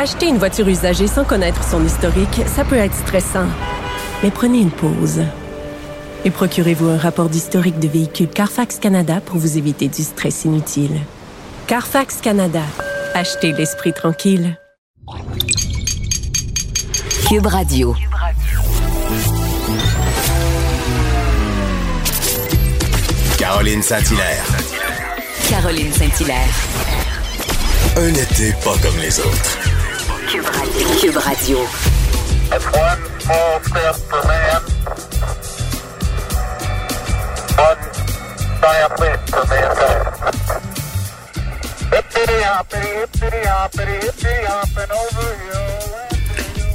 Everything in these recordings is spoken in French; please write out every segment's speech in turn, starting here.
Acheter une voiture usagée sans connaître son historique, ça peut être stressant. Mais prenez une pause. Et procurez-vous un rapport d'historique de véhicule Carfax Canada pour vous éviter du stress inutile. Carfax Canada. Achetez l'esprit tranquille. Cube Radio. Caroline Saint-Hilaire. Caroline Saint-Hilaire. Un été pas comme les autres. Cube Radio. Cube Radio. That's one small step for man. One giant leap for mankind. Hippity hoppity, hippity hoppity, hippity hopping over hill.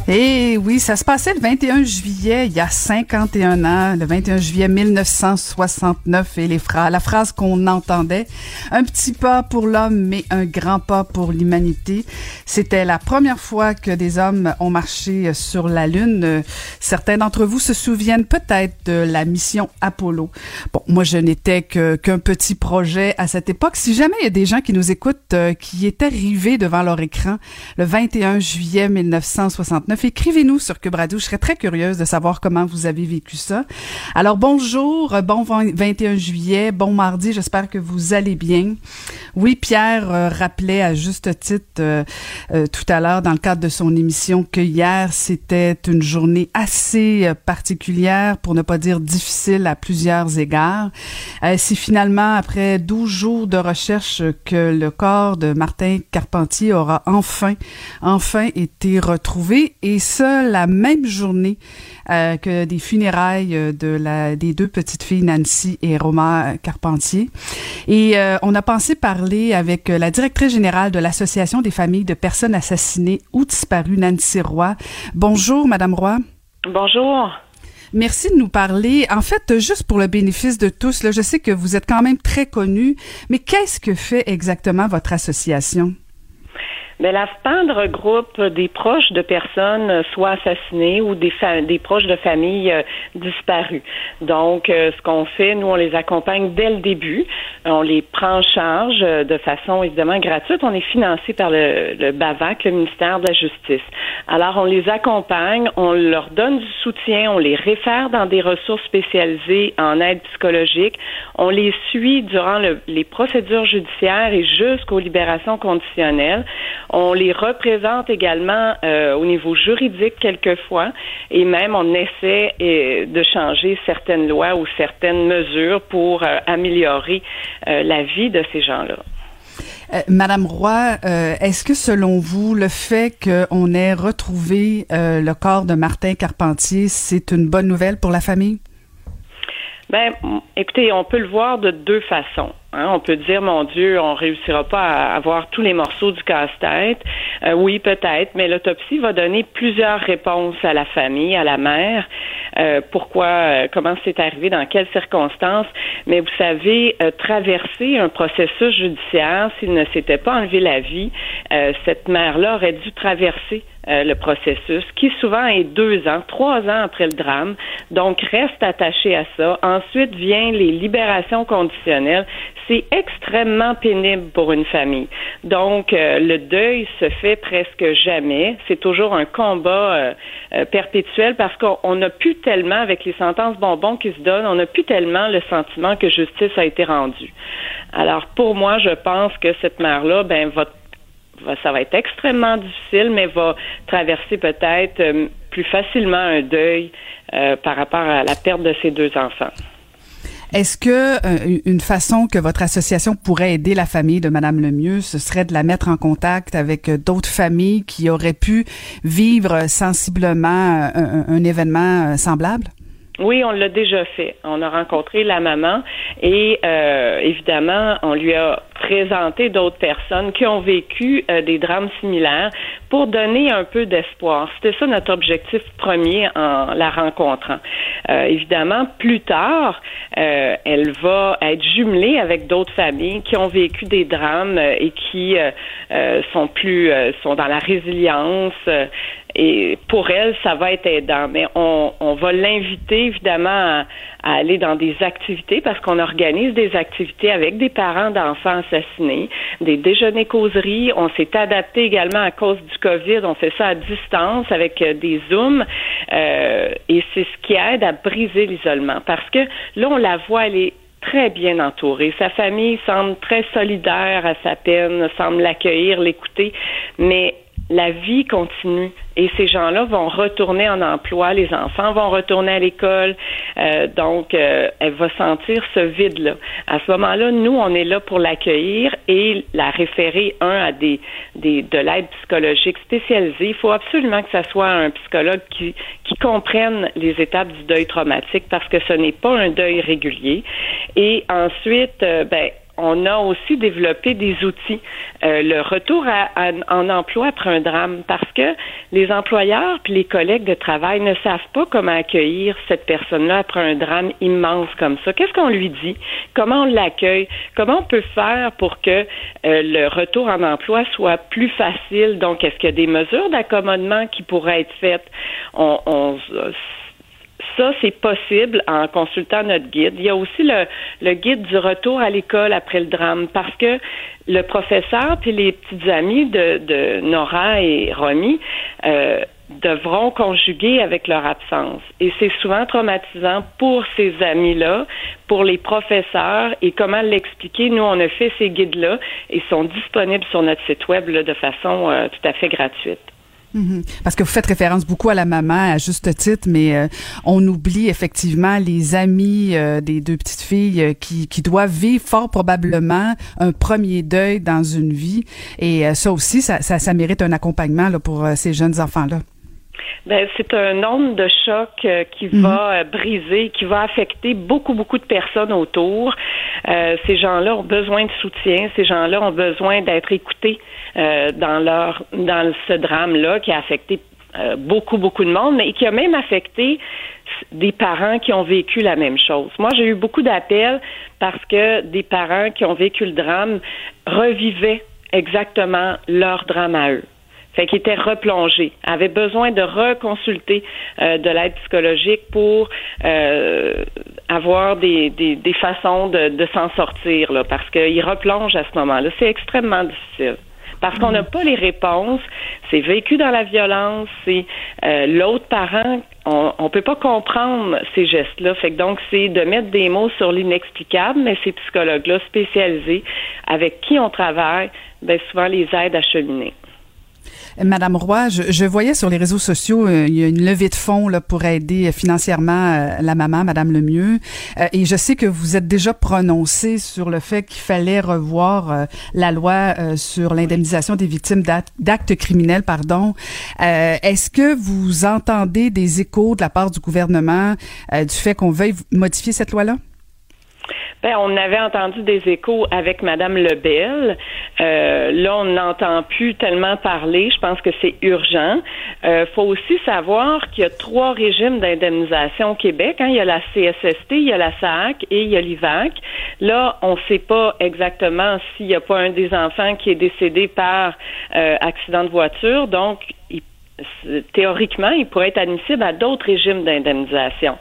Et oui, ça se passait le 21 juillet, il y a 51 ans, le 21 juillet 1969, et les phrases, la phrase qu'on entendait, un petit pas pour l'homme, mais un grand pas pour l'humanité. C'était la première fois que des hommes ont marché sur la Lune. Certains d'entre vous se souviennent peut-être de la mission Apollo. Bon, moi, je n'étais qu'un petit projet à cette époque. Si jamais il y a des gens qui nous écoutent, euh, qui étaient rivés devant leur écran le 21 juillet 1969, écrivez-nous sur Cube. Je serais très curieuse de savoir comment vous avez vécu ça. Alors, bonjour, bon 21 juillet, bon mardi, j'espère que vous allez bien. Oui, Pierre euh, rappelait à juste titre euh, euh, tout à l'heure dans le cadre de son émission que hier, c'était une journée assez particulière, pour ne pas dire difficile à plusieurs égards. C'est finalement après 12 jours de recherche que le corps de Martin Carpentier aura enfin, enfin été retrouvé et ça la même journée euh, que des funérailles euh, de la des deux petites filles Nancy et Roma Carpentier. Et euh, on a pensé parler avec la directrice générale de l'association des familles de personnes assassinées ou disparues Nancy Roy. Bonjour madame Roy. Bonjour. Merci de nous parler. En fait, juste pour le bénéfice de tous, là, je sais que vous êtes quand même très connu, mais qu'est-ce que fait exactement votre association? Mais la FPAN regroupe des proches de personnes euh, soit assassinées ou des, des proches de familles euh, disparues. Donc, euh, ce qu'on fait, nous, on les accompagne dès le début. On les prend en charge de façon évidemment gratuite. On est financé par le, BAVAC, le ministère de la Justice. Alors, on les accompagne, on leur donne du soutien, on les réfère dans des ressources spécialisées en aide psychologique. On les suit durant le, les procédures judiciaires et jusqu'aux libérations conditionnelles. On les représente également euh, au niveau juridique quelquefois et même on essaie euh, de changer certaines lois ou certaines mesures pour euh, améliorer la vie de ces gens-là. Madame Roy, est-ce que selon vous, le fait qu'on ait retrouvé le corps de Martin Carpentier, c'est une bonne nouvelle pour la famille? Ben, écoutez, on peut le voir de deux façons. Hein. On peut dire, mon Dieu, on réussira pas à avoir tous les morceaux du casse-tête. Euh, oui, peut-être, mais l'autopsie va donner plusieurs réponses à la famille, à la mère. Euh, pourquoi, euh, comment c'est arrivé, dans quelles circonstances. Mais vous savez, traverser un processus judiciaire, s'il ne s'était pas enlevé la vie, cette mère-là aurait dû traverser le processus, qui souvent est deux ans, trois ans après le drame. Donc, reste attaché à ça. Ensuite vient les libérations conditionnelles c'est extrêmement pénible pour une famille. Donc, euh, le deuil se fait presque jamais. C'est toujours un combat euh, euh, perpétuel parce qu'on n'a plus tellement, avec les sentences bonbons qui se donnent, on n'a plus tellement le sentiment que justice a été rendue. Alors, pour moi, je pense que cette mère-là, ben, va ça va être extrêmement difficile, mais va traverser peut-être plus facilement un deuil par rapport à la perte de ses deux enfants. Est-ce que euh, une façon que votre association pourrait aider la famille de Madame Lemieux, ce serait de la mettre en contact avec euh, d'autres familles qui auraient pu vivre sensiblement euh, un événement semblable? Oui, on l'a déjà fait. On a rencontré la maman et euh, évidemment, on lui a présenté d'autres personnes qui ont vécu euh, des drames similaires pour donner un peu d'espoir. C'était ça notre objectif premier en la rencontrant. Euh, évidemment, plus tard, elle va être jumelée avec d'autres familles qui ont vécu des drames et qui sont plus sont dans la résilience et pour elle, ça va être aidant. Mais on, on va l'inviter évidemment à, aller dans des activités parce qu'on organise des activités avec des parents d'enfants assassinés, des déjeuners causeries. On s'est adapté également à cause du COVID. On fait ça à distance avec euh, des zooms euh, et c'est ce qui aide à briser l'isolement parce que là on la voit, elle est très bien entourée. Sa famille semble très solidaire à sa peine, semble l'accueillir, l'écouter, mais la vie continue et ces gens-là vont retourner en emploi, les enfants vont retourner à l'école, euh, donc euh, elle va sentir ce vide-là. À ce moment-là, nous, on est là pour l'accueillir et la référer, un, à des, des de l'aide psychologique spécialisée. Il faut absolument que ça soit un psychologue qui, qui comprenne les étapes du deuil traumatique parce que ce n'est pas un deuil régulier. Et ensuite, euh, ben, on a aussi développé des outils. Euh, le retour à, en emploi après un drame, parce que les employeurs puis les collègues de travail ne savent pas comment accueillir cette personne-là après un drame immense comme ça. Qu'est-ce qu'on lui dit? Comment on l'accueille? Comment on peut faire pour que euh, le retour en emploi soit plus facile? Donc, est-ce qu'il y a des mesures d'accommodement qui pourraient être faites? On, on ça, c'est possible en consultant notre guide. Il y a aussi le, le guide du retour à l'école après le drame parce que le professeur puis les petites amies de, de Nora et Romy euh, devront conjuguer avec leur absence. Et c'est souvent traumatisant pour ces amis-là, pour les professeurs. Et comment l'expliquer? Nous, on a fait ces guides-là et sont disponibles sur notre site web de façon euh, tout à fait gratuite. Mhm. Parce que vous faites référence beaucoup à la maman à juste titre, mais euh, on oublie effectivement les amis euh, des deux petites filles euh, qui, doivent vivre fort probablement un premier deuil dans une vie. Et ça aussi, ça, ça, ça, mérite un accompagnement là, pour ces jeunes enfants-là. Ben, c'est un onde de choc euh, qui mhm. va euh, briser, qui va affecter beaucoup, beaucoup de personnes autour. Euh, ces gens-là ont besoin de soutien. Ces gens-là ont besoin d'être écoutés dans leur dans ce drame-là qui a affecté beaucoup, beaucoup de monde, mais qui a même affecté des parents qui ont vécu la même chose. Moi, j'ai eu beaucoup d'appels parce que des parents qui ont vécu le drame revivaient exactement leur drame à eux. Fait qu'il était replongé, avait besoin de reconsulter euh, de l'aide psychologique pour euh, avoir des, des, des, façons de, de s'en sortir, là, parce qu'il replonge à ce moment-là. C'est extrêmement difficile. Parce qu'on n'a pas les réponses, c'est vécu dans la violence, c'est euh, l'autre parent, on ne peut pas comprendre ces gestes-là. Fait que donc, c'est de mettre des mots sur l'inexplicable, mais ces psychologues-là spécialisés avec qui on travaille, ben souvent les aident à cheminer. Madame Roy, je, voyais sur les réseaux sociaux, euh, il y a une levée de fonds là, pour aider financièrement euh, la maman, Madame Lemieux. Euh, et je sais que vous êtes déjà prononcé sur le fait qu'il fallait revoir la loi sur l'indemnisation des victimes d'actes criminels. Pardon. Est-ce que vous entendez des échos de la part du gouvernement du fait qu'on veuille modifier cette loi-là? Ben, on avait entendu des échos avec Madame Lebel. Euh, là, on n'entend plus tellement parler. Je pense que c'est urgent. Euh, faut aussi savoir qu'il y a trois régimes d'indemnisation au Québec. Hein. Il y a la CSST, il y a la SAC et il y a l'IVAC. Là, on ne sait pas exactement s'il n'y a pas un des enfants qui est décédé par euh, accident de voiture. Donc, théoriquement, il pourrait être admissible à d'autres régimes d'indemnisation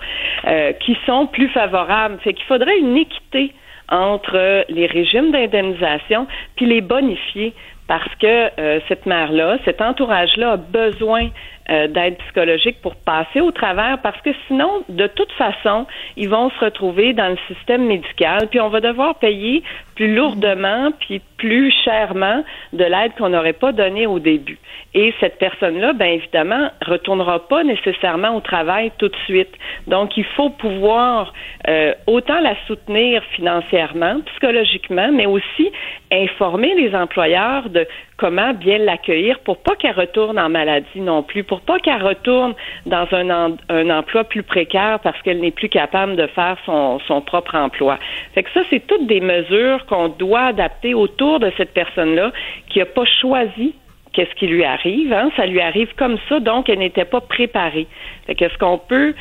euh, qui sont plus favorables. Fait qu'il faudrait une équité entre les régimes d'indemnisation puis les bonifier parce que euh, cette mère-là, cet entourage-là a besoin euh, d'aide psychologique pour passer au travers parce que sinon, de toute façon, ils vont se retrouver dans le système médical, puis on va devoir payer plus lourdement, puis plus chèrement de l'aide qu'on n'aurait pas donnée au début. Et cette personne-là, bien évidemment, retournera pas nécessairement au travail tout de suite. Donc, il faut pouvoir euh, autant la soutenir financièrement, psychologiquement, mais aussi informer les employeurs de comment bien l'accueillir pour pas qu'elle retourne en maladie non plus, pour pas qu'elle retourne dans un, un emploi plus précaire parce qu'elle n'est plus capable de faire son, son propre emploi. Fait que ça, c'est toutes des mesures qu'on doit adapter autour de cette personne-là qui n'a pas choisi qu'est-ce qui lui arrive. Hein? Ça lui arrive comme ça, donc elle n'était pas préparée. Fait qu'est-ce qu'on peut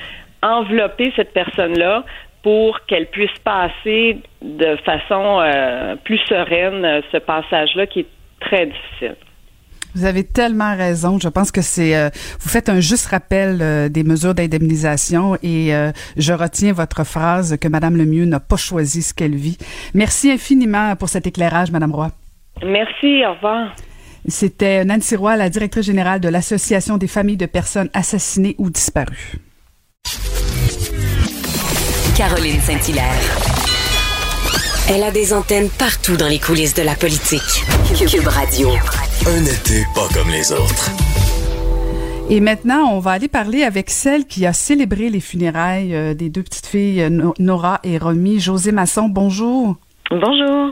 envelopper cette personne-là pour qu'elle puisse passer de façon euh, plus sereine ce passage-là qui est très difficile. Vous avez tellement raison. Je pense que c'est euh, vous faites un juste rappel euh, des mesures d'indemnisation et euh, je retiens votre phrase que Madame Lemieux n'a pas choisi ce qu'elle vit. Merci infiniment pour cet éclairage, Madame Roy. Merci, au revoir. C'était Nancy Roy, la directrice générale de l'Association des familles de personnes assassinées ou disparues. Caroline Saint-Hilaire. Elle a des antennes partout dans les coulisses de la politique. Cube Radio. Un été pas comme les autres. Et maintenant, on va aller parler avec celle qui a célébré les funérailles euh, des deux petites filles, No- Nora et Romy. José Masson, bonjour. Bonjour.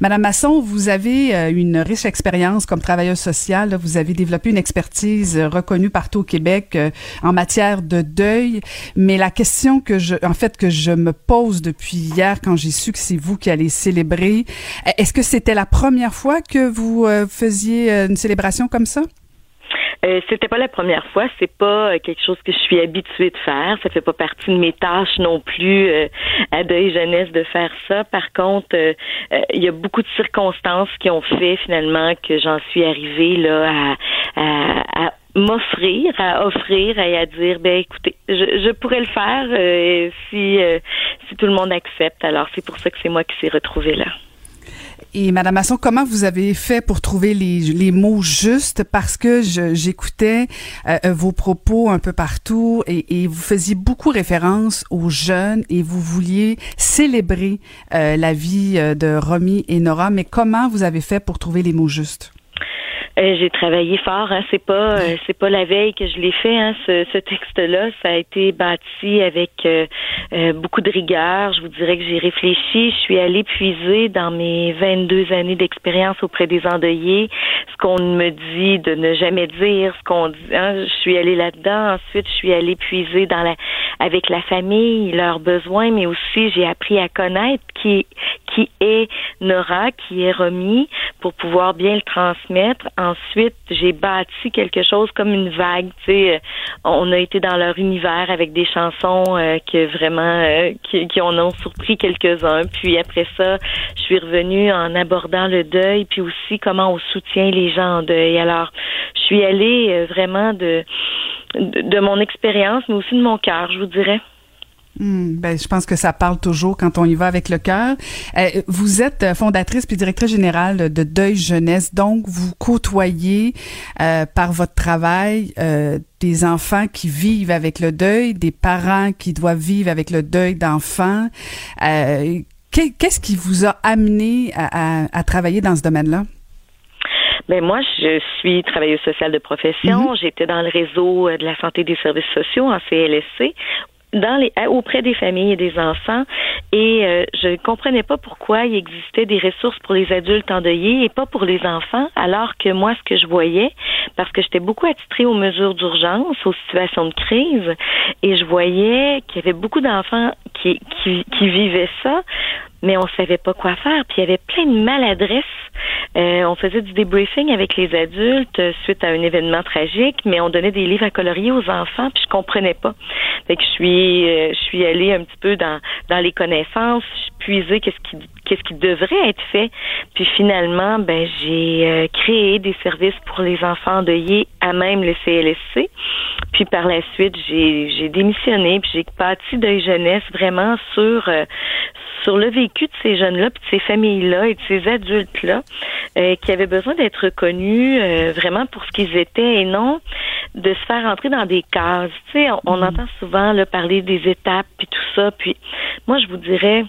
Madame Masson, vous avez euh, une riche expérience comme travailleuse sociale. Vous avez développé une expertise euh, reconnue partout au Québec euh, en matière de deuil. Mais la question que je, en fait, que je me pose depuis hier quand j'ai su que c'est vous qui allez célébrer, est-ce que c'était la première fois que vous faisiez une célébration comme ça? Euh, c'était pas la première fois, c'est pas euh, quelque chose que je suis habituée de faire, ça fait pas partie de mes tâches non plus euh, à deuil jeunesse de faire ça. Par contre, euh, euh, il y a beaucoup de circonstances qui ont fait finalement que j'en suis arrivée là à, à, à m'offrir, à offrir et à dire ben écoutez, je, je pourrais le faire si si tout le monde accepte. Alors c'est pour ça que c'est moi qui s'est retrouvée là. Et Madame Masson, comment vous avez fait pour trouver les, les mots justes? Parce que j'écoutais euh, vos propos un peu partout et, et vous faisiez beaucoup référence aux jeunes et vous vouliez célébrer euh, la vie euh, de Romy et Nora. Mais comment vous avez fait pour trouver les mots justes? Euh, j'ai travaillé fort, hein. C'est pas, euh, c'est pas la veille que je l'ai fait, hein. Ce, ce texte-là, ça a été bâti avec euh, euh, beaucoup de rigueur. Je vous dirais que j'ai réfléchi. Je suis allée puiser dans mes 22 années d'expérience auprès des endeuillés ce qu'on me dit de ne jamais dire, ce qu'on dit. hein. Je suis allée là-dedans. Ensuite, je suis allée puiser dans la, avec la famille, leurs besoins, mais aussi j'ai appris à connaître qui, qui est Nora, qui est Romy, pour pouvoir bien le transmettre. Ensuite, j'ai bâti quelque chose comme une vague. Tu sais, euh, on a été dans leur univers avec des chansons euh, que vraiment euh, qui, qui en ont surpris quelques-uns. Puis après ça, je suis revenue en abordant le deuil, puis aussi comment on soutient les gens en deuil. Alors, je suis allée euh, vraiment de de, de mon expérience, mais aussi de mon cœur, je vous dirais. Hmm, ben, je pense que ça parle toujours quand on y va avec le cœur. Euh, vous êtes euh, fondatrice puis directrice générale de Deuil Jeunesse, donc vous côtoyez euh, par votre travail euh, des enfants qui vivent avec le deuil, des parents qui doivent vivre avec le deuil d'enfants. Euh, qu'est- Qu'est-ce qui vous a amené à, à- à travailler dans ce domaine-là? Ben moi, je suis travailleuse sociale de profession. J'étais dans le réseau de la santé des services sociaux en CLSC dans les auprès des familles et des enfants. Et euh, je ne comprenais pas pourquoi il existait des ressources pour les adultes endeuillés et pas pour les enfants alors que moi ce que je voyais parce que j'étais beaucoup attitrée aux mesures d'urgence aux situations de crise et je voyais qu'il y avait beaucoup d'enfants qui, qui qui vivaient ça mais on savait pas quoi faire. Puis il y avait plein de maladresses. Euh, on faisait du débriefing avec les adultes euh, suite à un événement tragique, mais on donnait des livres à colorier aux enfants, puis je comprenais pas. Fait que je suis, euh, je suis allée un petit peu dans dans les connaissances, puiser qu'est-ce qui qu'est-ce qui devrait être fait. Puis finalement, ben j'ai euh, créé des services pour les enfants endeuillés à même le CLSC. Puis par la suite, j'ai démissionné, puis j'ai bâti Deuil Jeunesse vraiment sur euh, sur le vécu de ces jeunes-là, puis de ces familles-là et de ces adultes-là euh, qui avaient besoin d'être reconnus euh, vraiment pour ce qu'ils étaient et non de se faire entrer dans des cases. Tu sais, on, on entend souvent là, parler des étapes puis tout ça. Puis moi, je vous dirais,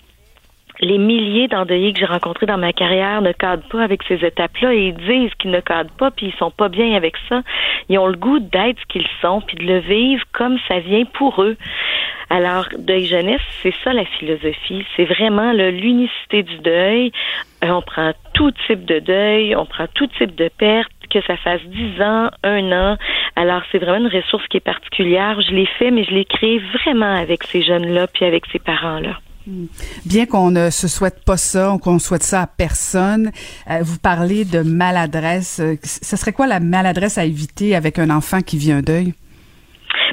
les milliers d'endeuillés que j'ai rencontrés dans ma carrière ne cadrent pas avec ces étapes-là et ils disent qu'ils ne cadrent pas puis ils sont pas bien avec ça. Ils ont le goût d'être ce qu'ils sont puis de le vivre comme ça vient pour eux. Alors, deuil jeunesse, c'est ça la philosophie. C'est vraiment l'unicité du deuil. Euh, on prend tout type de deuil, on prend tout type de perte, que ça fasse 10 ans, un an. Alors, c'est vraiment une ressource qui est particulière. Je l'ai fait, mais je l'ai créé vraiment avec ces jeunes-là puis avec ces parents-là. Bien qu'on ne se souhaite pas ça, qu'on souhaite ça à personne, euh, vous parlez de maladresse. Euh, Ce serait quoi la maladresse à éviter avec un enfant qui vit un deuil?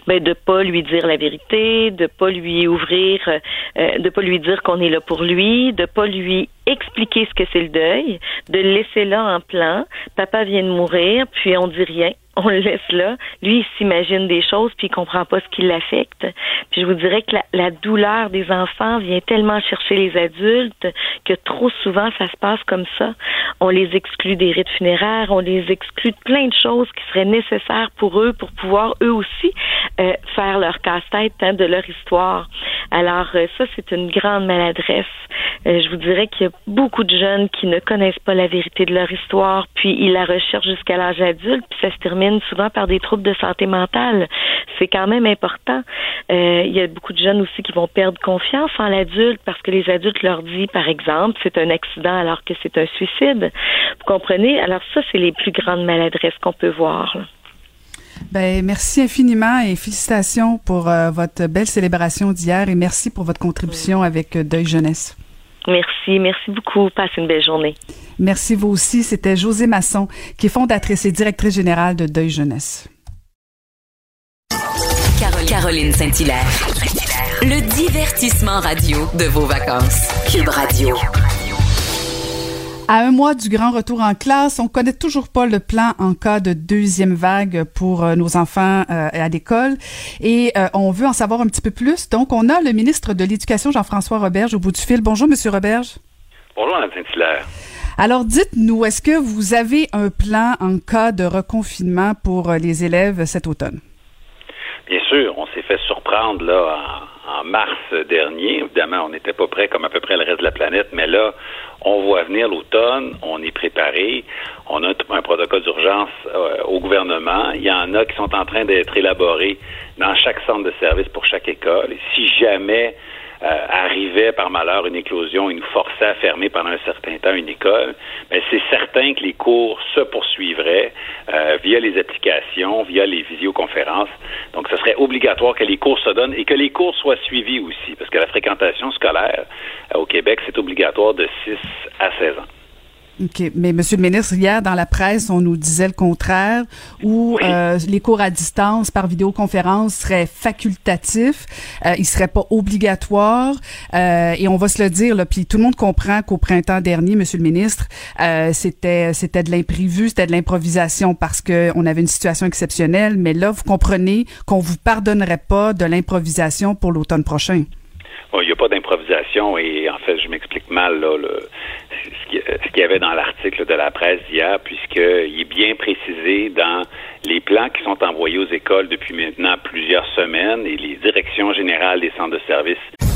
ben de pas lui dire la vérité, de pas lui ouvrir, euh, de pas lui dire qu'on est là pour lui, de pas lui expliquer ce que c'est le deuil, de le laisser là en plan. Papa vient de mourir, puis on dit rien on le laisse là. Lui, il s'imagine des choses puis il comprend pas ce qui l'affecte. Puis je vous dirais que la, douleur des enfants vient tellement chercher les adultes que trop souvent ça se passe comme ça. On les exclut des rites funéraires, on les exclut de plein de choses qui seraient nécessaires pour eux pour pouvoir eux aussi euh, faire leur casse-tête hein, de leur histoire. Alors euh, ça, c'est une grande maladresse. Euh, je vous dirais qu'il y a beaucoup de jeunes qui ne connaissent pas la vérité de leur histoire, puis ils la recherchent jusqu'à l'âge adulte, puis ça se termine souvent par des troubles de santé mentale. C'est quand même important. Euh, il y a beaucoup de jeunes aussi qui vont perdre confiance en l'adulte parce que les adultes leur disent, par exemple, c'est un accident alors que c'est un suicide. Vous comprenez? Alors ça, c'est les plus grandes maladresses qu'on peut voir. Ben, merci infiniment et félicitations pour euh, votre belle célébration d'hier et merci pour votre contribution avec euh, Deuil Jeunesse. Merci, merci beaucoup. Passez une belle journée. Merci vous aussi. C'était José Masson, qui est fondatrice et directrice générale de Deuil Jeunesse. Caroline Saint-Hilaire. Le divertissement radio de vos vacances. Cube Radio. À un mois du grand retour en classe, on connaît toujours pas le plan en cas de deuxième vague pour euh, nos enfants euh, à l'école et euh, on veut en savoir un petit peu plus. Donc, on a le ministre de l'Éducation, Jean-François Roberge, au bout du fil. Bonjour, Monsieur Roberge. Bonjour, Mme Saint-Hilaire. Alors, dites-nous, est-ce que vous avez un plan en cas de reconfinement pour les élèves cet automne? Bien sûr, on s'est fait surprendre là en, en mars dernier. Évidemment, on n'était pas prêt comme à peu près le reste de la planète, mais là, on voit venir l'automne, on est préparé, on a un protocole d'urgence euh, au gouvernement. Il y en a qui sont en train d'être élaborés dans chaque centre de service pour chaque école. Et si jamais euh, arrivait par malheur une éclosion et nous forçait à fermer pendant un certain temps une école, mais c'est certain que les cours se poursuivraient euh, via les applications, via les visioconférences. Donc, ce serait obligatoire que les cours se donnent et que les cours soient suivis aussi, parce que la fréquentation scolaire euh, au Québec, c'est obligatoire de 6 à 16 ans. OK. Mais Monsieur le ministre, hier, dans la presse, on nous disait le contraire, où euh, les cours à distance par vidéoconférence seraient facultatifs, euh, ils seraient pas obligatoires. Euh, et on va se le dire, là, puis tout le monde comprend qu'au printemps dernier, Monsieur le ministre, euh, c'était c'était de l'imprévu, c'était de l'improvisation parce que on avait une situation exceptionnelle. Mais là, vous comprenez qu'on vous pardonnerait pas de l'improvisation pour l'automne prochain. Il n'y a pas d'improvisation et en fait, je m'explique mal là, le, ce qu'il y avait dans l'article de la presse d'hier, puisqu'il est bien précisé dans les plans qui sont envoyés aux écoles depuis maintenant plusieurs semaines et les directions générales des centres de services.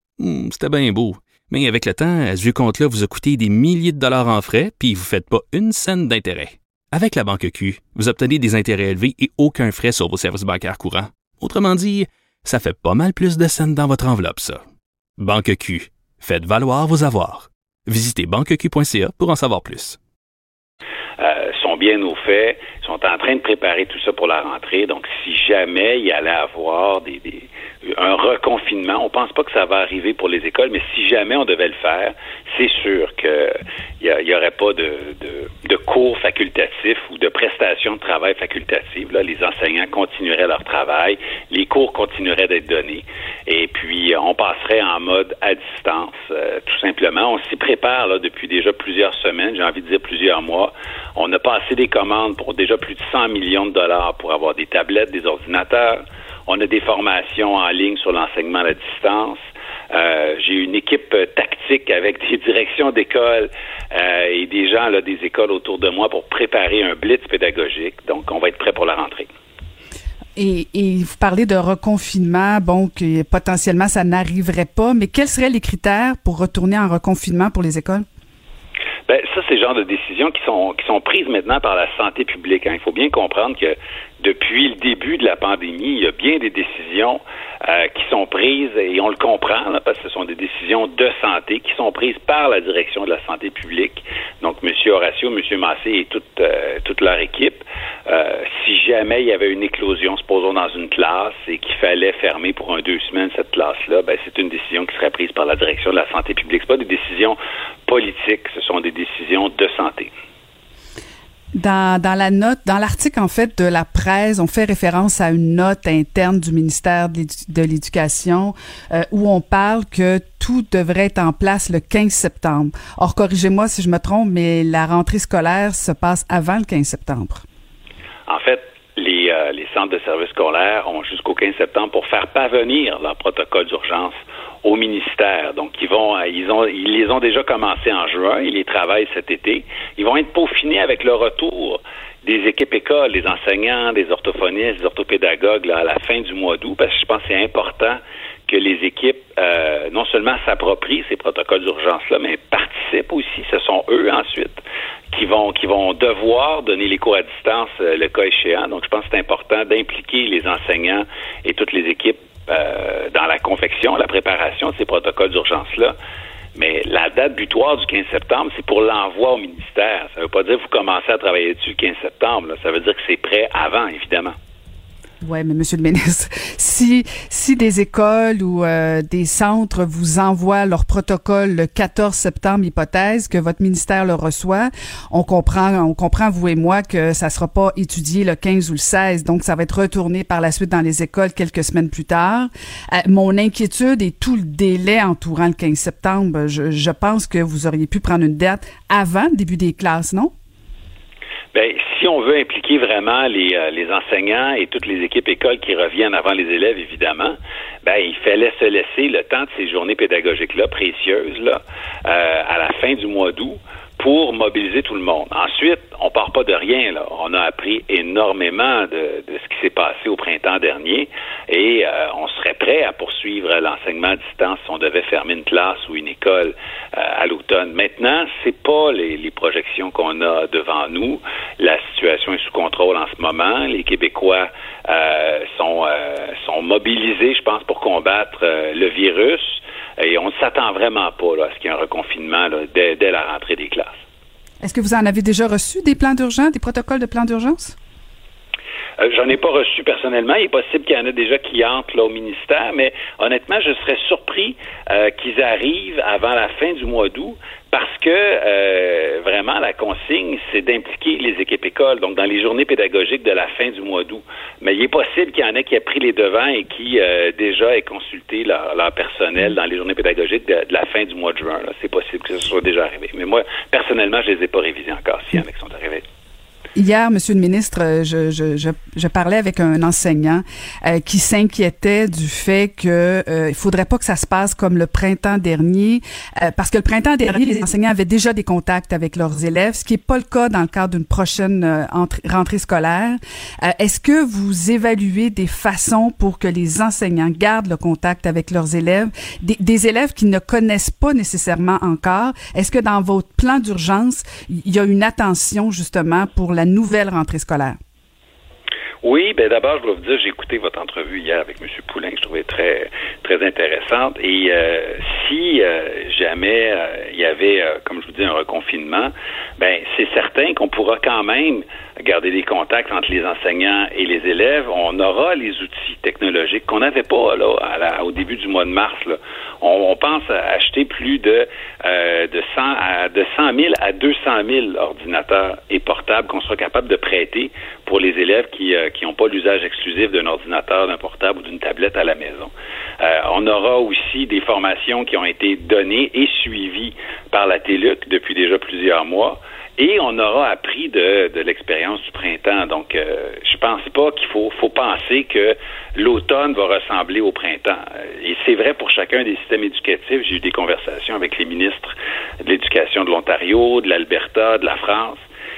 Hmm, c'était bien beau. Mais avec le temps, ce vieux compte-là vous a coûté des milliers de dollars en frais, puis vous ne faites pas une scène d'intérêt. Avec la banque Q, vous obtenez des intérêts élevés et aucun frais sur vos services bancaires courants. Autrement dit, ça fait pas mal plus de scènes dans votre enveloppe, ça. Banque Q, faites valoir vos avoirs. Visitez banqueq.ca pour en savoir plus. Euh, sont bien au fait, sont en train de préparer tout ça pour la rentrée. Donc, si jamais il allait avoir des un reconfinement. On pense pas que ça va arriver pour les écoles, mais si jamais on devait le faire, c'est sûr qu'il n'y y aurait pas de, de, cours facultatifs ou de prestations de travail facultatives. Là, les enseignants continueraient leur travail, les cours continueraient d'être donnés, et puis on passerait en mode à distance, euh, tout simplement. On s'y prépare depuis déjà plusieurs semaines, j'ai envie de dire plusieurs mois. On a passé des commandes pour déjà plus de 100 millions de dollars pour avoir des tablettes, des ordinateurs. On a des formations en ligne sur l'enseignement à distance. Euh, j'ai une équipe tactique avec des directions d'école euh, et des gens là, des écoles autour de moi pour préparer un blitz pédagogique. Donc, on va être prêt pour la rentrée. Et, vous parlez de reconfinement, bon, que potentiellement ça n'arriverait pas, mais quels seraient les critères pour retourner en reconfinement pour les écoles? Ben, ça, c'est le genre de décisions qui sont, qui sont prises maintenant par la santé publique. Hein. Il faut bien comprendre que depuis le début de la pandémie, il y a bien des décisions euh, qui sont prises, et on le comprend, parce que ce sont des décisions de santé qui sont prises par la direction de la santé publique. Donc, M. Horacio, M. Massé et toute, euh, toute leur équipe. Euh, si jamais il y avait une éclosion, supposons dans une classe, et qu'il fallait fermer pour un deux semaines cette classe-là, ben, c'est une décision qui serait prise par la direction de la santé publique. Ce pas des décisions politiques, ce sont des décisions de santé. Dans, la note, dans l'article en fait de la presse, on fait référence à une note interne du ministère de l'Éducation euh, où on parle que tout devrait être en place le 15 septembre. Or, corrigez-moi si je me trompe, mais la rentrée scolaire se passe avant le 15 septembre. En fait, les, euh, les centres de services scolaires ont jusqu'au 15 septembre pour faire parvenir leur protocole d'urgence au ministère. Donc, ils vont, euh, ils ont, ils les ont déjà commencés en juin. Ils les travaillent cet été. Ils vont être peaufinés avec le retour des équipes écoles, des enseignants, des orthophonistes, des orthopédagogues là, à la fin du mois d'août, parce que je pense que c'est important que les équipes euh, non seulement s'approprient ces protocoles d'urgence-là, mais participent aussi. Ce sont eux ensuite qui vont qui vont devoir donner les cours à distance euh, le cas échéant. Donc, je pense que c'est important d'impliquer les enseignants et toutes les équipes euh, dans la confection, la préparation de ces protocoles d'urgence-là. Mais la date butoir du 15 septembre, c'est pour l'envoi au ministère. Ça ne veut pas dire que vous commencez à travailler dessus le 15 septembre. Ça veut dire que c'est prêt avant, évidemment. Ouais, mais Monsieur le ministre, si si des écoles ou euh, des centres vous envoient leur protocole le 14 septembre, hypothèse que votre ministère le reçoit, on comprend, on comprend vous et moi que ça sera pas étudié le 15 ou le 16, donc ça va être retourné par la suite dans les écoles quelques semaines plus tard. Euh, mon inquiétude est tout le délai entourant le 15 septembre. Je, je pense que vous auriez pu prendre une date avant le début des classes, non? Ben, si on veut impliquer vraiment les, euh, les enseignants et toutes les équipes écoles qui reviennent avant les élèves, évidemment, ben, il fallait se laisser le temps de ces journées pédagogiques-là, précieuses, là, euh, à la fin du mois d'août, pour mobiliser tout le monde. Ensuite, on part pas de rien. Là. On a appris énormément de, de ce qui s'est passé au printemps dernier et euh, on serait prêt à poursuivre l'enseignement à distance si on devait fermer une classe ou une école euh, à l'automne. Maintenant, c'est pas les, les projections qu'on a devant nous. La situation est sous contrôle en ce moment. Les Québécois euh, sont, euh, sont mobilisés, je pense, pour combattre euh, le virus. Et on ne s'attend vraiment pas à ce qu'il y ait un reconfinement dès, dès la rentrée des classes. Est-ce que vous en avez déjà reçu des plans d'urgence, des protocoles de plans d'urgence? Euh, J'en ai pas reçu personnellement. Il est possible qu'il y en ait déjà qui entrent là, au ministère, mais honnêtement, je serais surpris euh, qu'ils arrivent avant la fin du mois d'août parce que euh, vraiment la consigne, c'est d'impliquer les équipes écoles, donc dans les journées pédagogiques de la fin du mois d'août. Mais il est possible qu'il y en ait qui aient pris les devants et qui déjà aient consulté leur, personnel dans les journées pédagogiques de, la fin du mois de juin. C'est possible que ce soit déjà arrivé. Mais moi, personnellement, je les ai pas révisés encore, s'il y en a qui sont arrivés. Hier, Monsieur le ministre, je, je, je, je parlais avec un enseignant euh, qui s'inquiétait du fait que euh, faudrait pas que ça se passe comme le printemps dernier, euh, parce que le printemps dernier, les enseignants avaient déjà des contacts avec leurs élèves, ce qui est pas le cas dans le cadre d'une prochaine euh, rentrée scolaire. Euh, est-ce que vous évaluez des façons pour que les enseignants gardent le contact avec leurs élèves, des, des élèves qui ne connaissent pas nécessairement encore? Est-ce que dans votre plan d'urgence, il y a une attention justement pour la nouvelle rentrée scolaire? Oui, ben d'abord, je dois vous dire, j'ai écouté votre entrevue hier avec M. Poulain, que je trouvais très très intéressante. Et euh, si euh, jamais euh, il y avait, comme je vous dis, un reconfinement, ben c'est certain qu'on pourra quand même garder des contacts entre les enseignants et les élèves. On aura les outils technologiques qu'on n'avait pas là au début du mois de mars. Là. On, pense acheter plus de de 100 à de 100 000 à 200 000 ordinateurs et portables qu'on sera capable de prêter pour les élèves qui qui n'ont pas l'usage exclusif d'un ordinateur, d'un portable ou d'une tablette à la maison. Euh, on aura aussi des formations qui ont été données et suivies par la TELUC depuis déjà plusieurs mois. Et on aura appris de, l'expérience du printemps. Donc, euh, je pense pas qu'il faut, penser que l'automne va ressembler au printemps. Et c'est vrai pour chacun des systèmes éducatifs. J'ai eu des conversations avec les ministres de l'Éducation de l'Ontario, de l'Alberta, de la France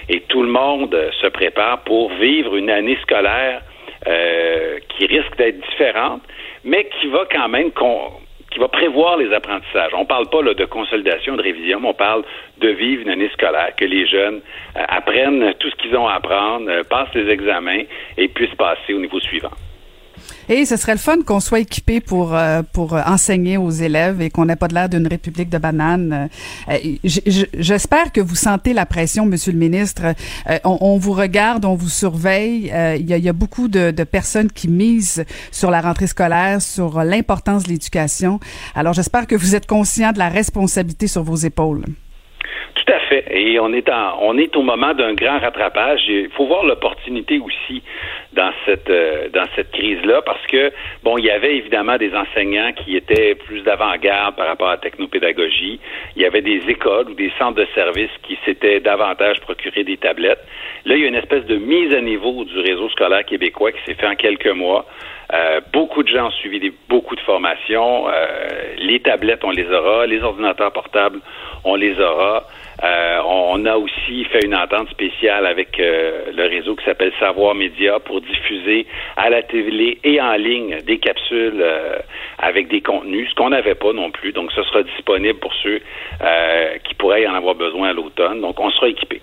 et tout le monde se prépare pour vivre une année scolaire euh, qui risque d'être différente, mais qui va quand même qui va prévoir les apprentissages. On ne parle pas là, de consolidation, de révision, mais on parle de vivre une année scolaire, que les jeunes euh, apprennent tout ce qu'ils ont à apprendre, euh, passent les examens et puissent passer au niveau suivant. Et ce serait le fun qu'on soit équipé pour euh, pour enseigner aux élèves et qu'on n'ait pas de l'air d'une république de bananes. Euh, j'espère que vous sentez la pression, Monsieur le ministre. Euh, on, vous regarde, on vous surveille. Il y, a, beaucoup de, de, personnes qui misent sur la rentrée scolaire, sur l'importance de l'éducation. Alors j'espère que vous êtes conscient de la responsabilité sur vos épaules. Tout à fait. Et on est en, on est au moment d'un grand rattrapage. Il faut voir l'opportunité aussi dans cette euh, cette crise-là, parce que bon, il y avait évidemment des enseignants qui étaient plus d'avant-garde par rapport à la technopédagogie. Il y avait des écoles ou des centres de services qui s'étaient davantage procurés des tablettes. Là, il y a une espèce de mise à niveau du réseau scolaire québécois qui s'est fait en quelques mois. Euh, beaucoup de gens ont suivi des, beaucoup de formations. Euh, les tablettes, on les aura. Les ordinateurs portables, on les aura. Euh, on, a aussi fait une entente spéciale avec le réseau qui s'appelle Savoir Média pour diffuser à la télé et en ligne des capsules avec des contenus, ce qu'on n'avait pas non plus. Donc, ce sera disponible pour ceux qui pourraient en avoir besoin à l'automne. Donc, on sera équipé.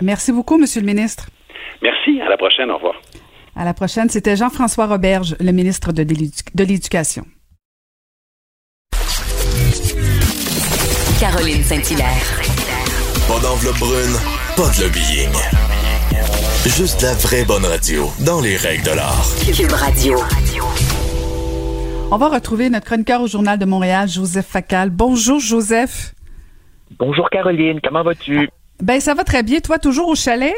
Merci beaucoup, Monsieur le ministre. Merci. À la prochaine. Au revoir. À la prochaine. C'était Jean-François Roberge, le ministre de l'Éducation. Caroline Saint-Hilaire. Pas d'enveloppe brune, pas de lobbying. Juste la vraie bonne radio, dans les règles de l'art. Cube Radio. On va retrouver notre chroniqueur au Journal de Montréal, Joseph Facal. Bonjour, Joseph. Bonjour, Caroline. Comment vas-tu? Ben, ça va très bien. Toi, toujours au chalet?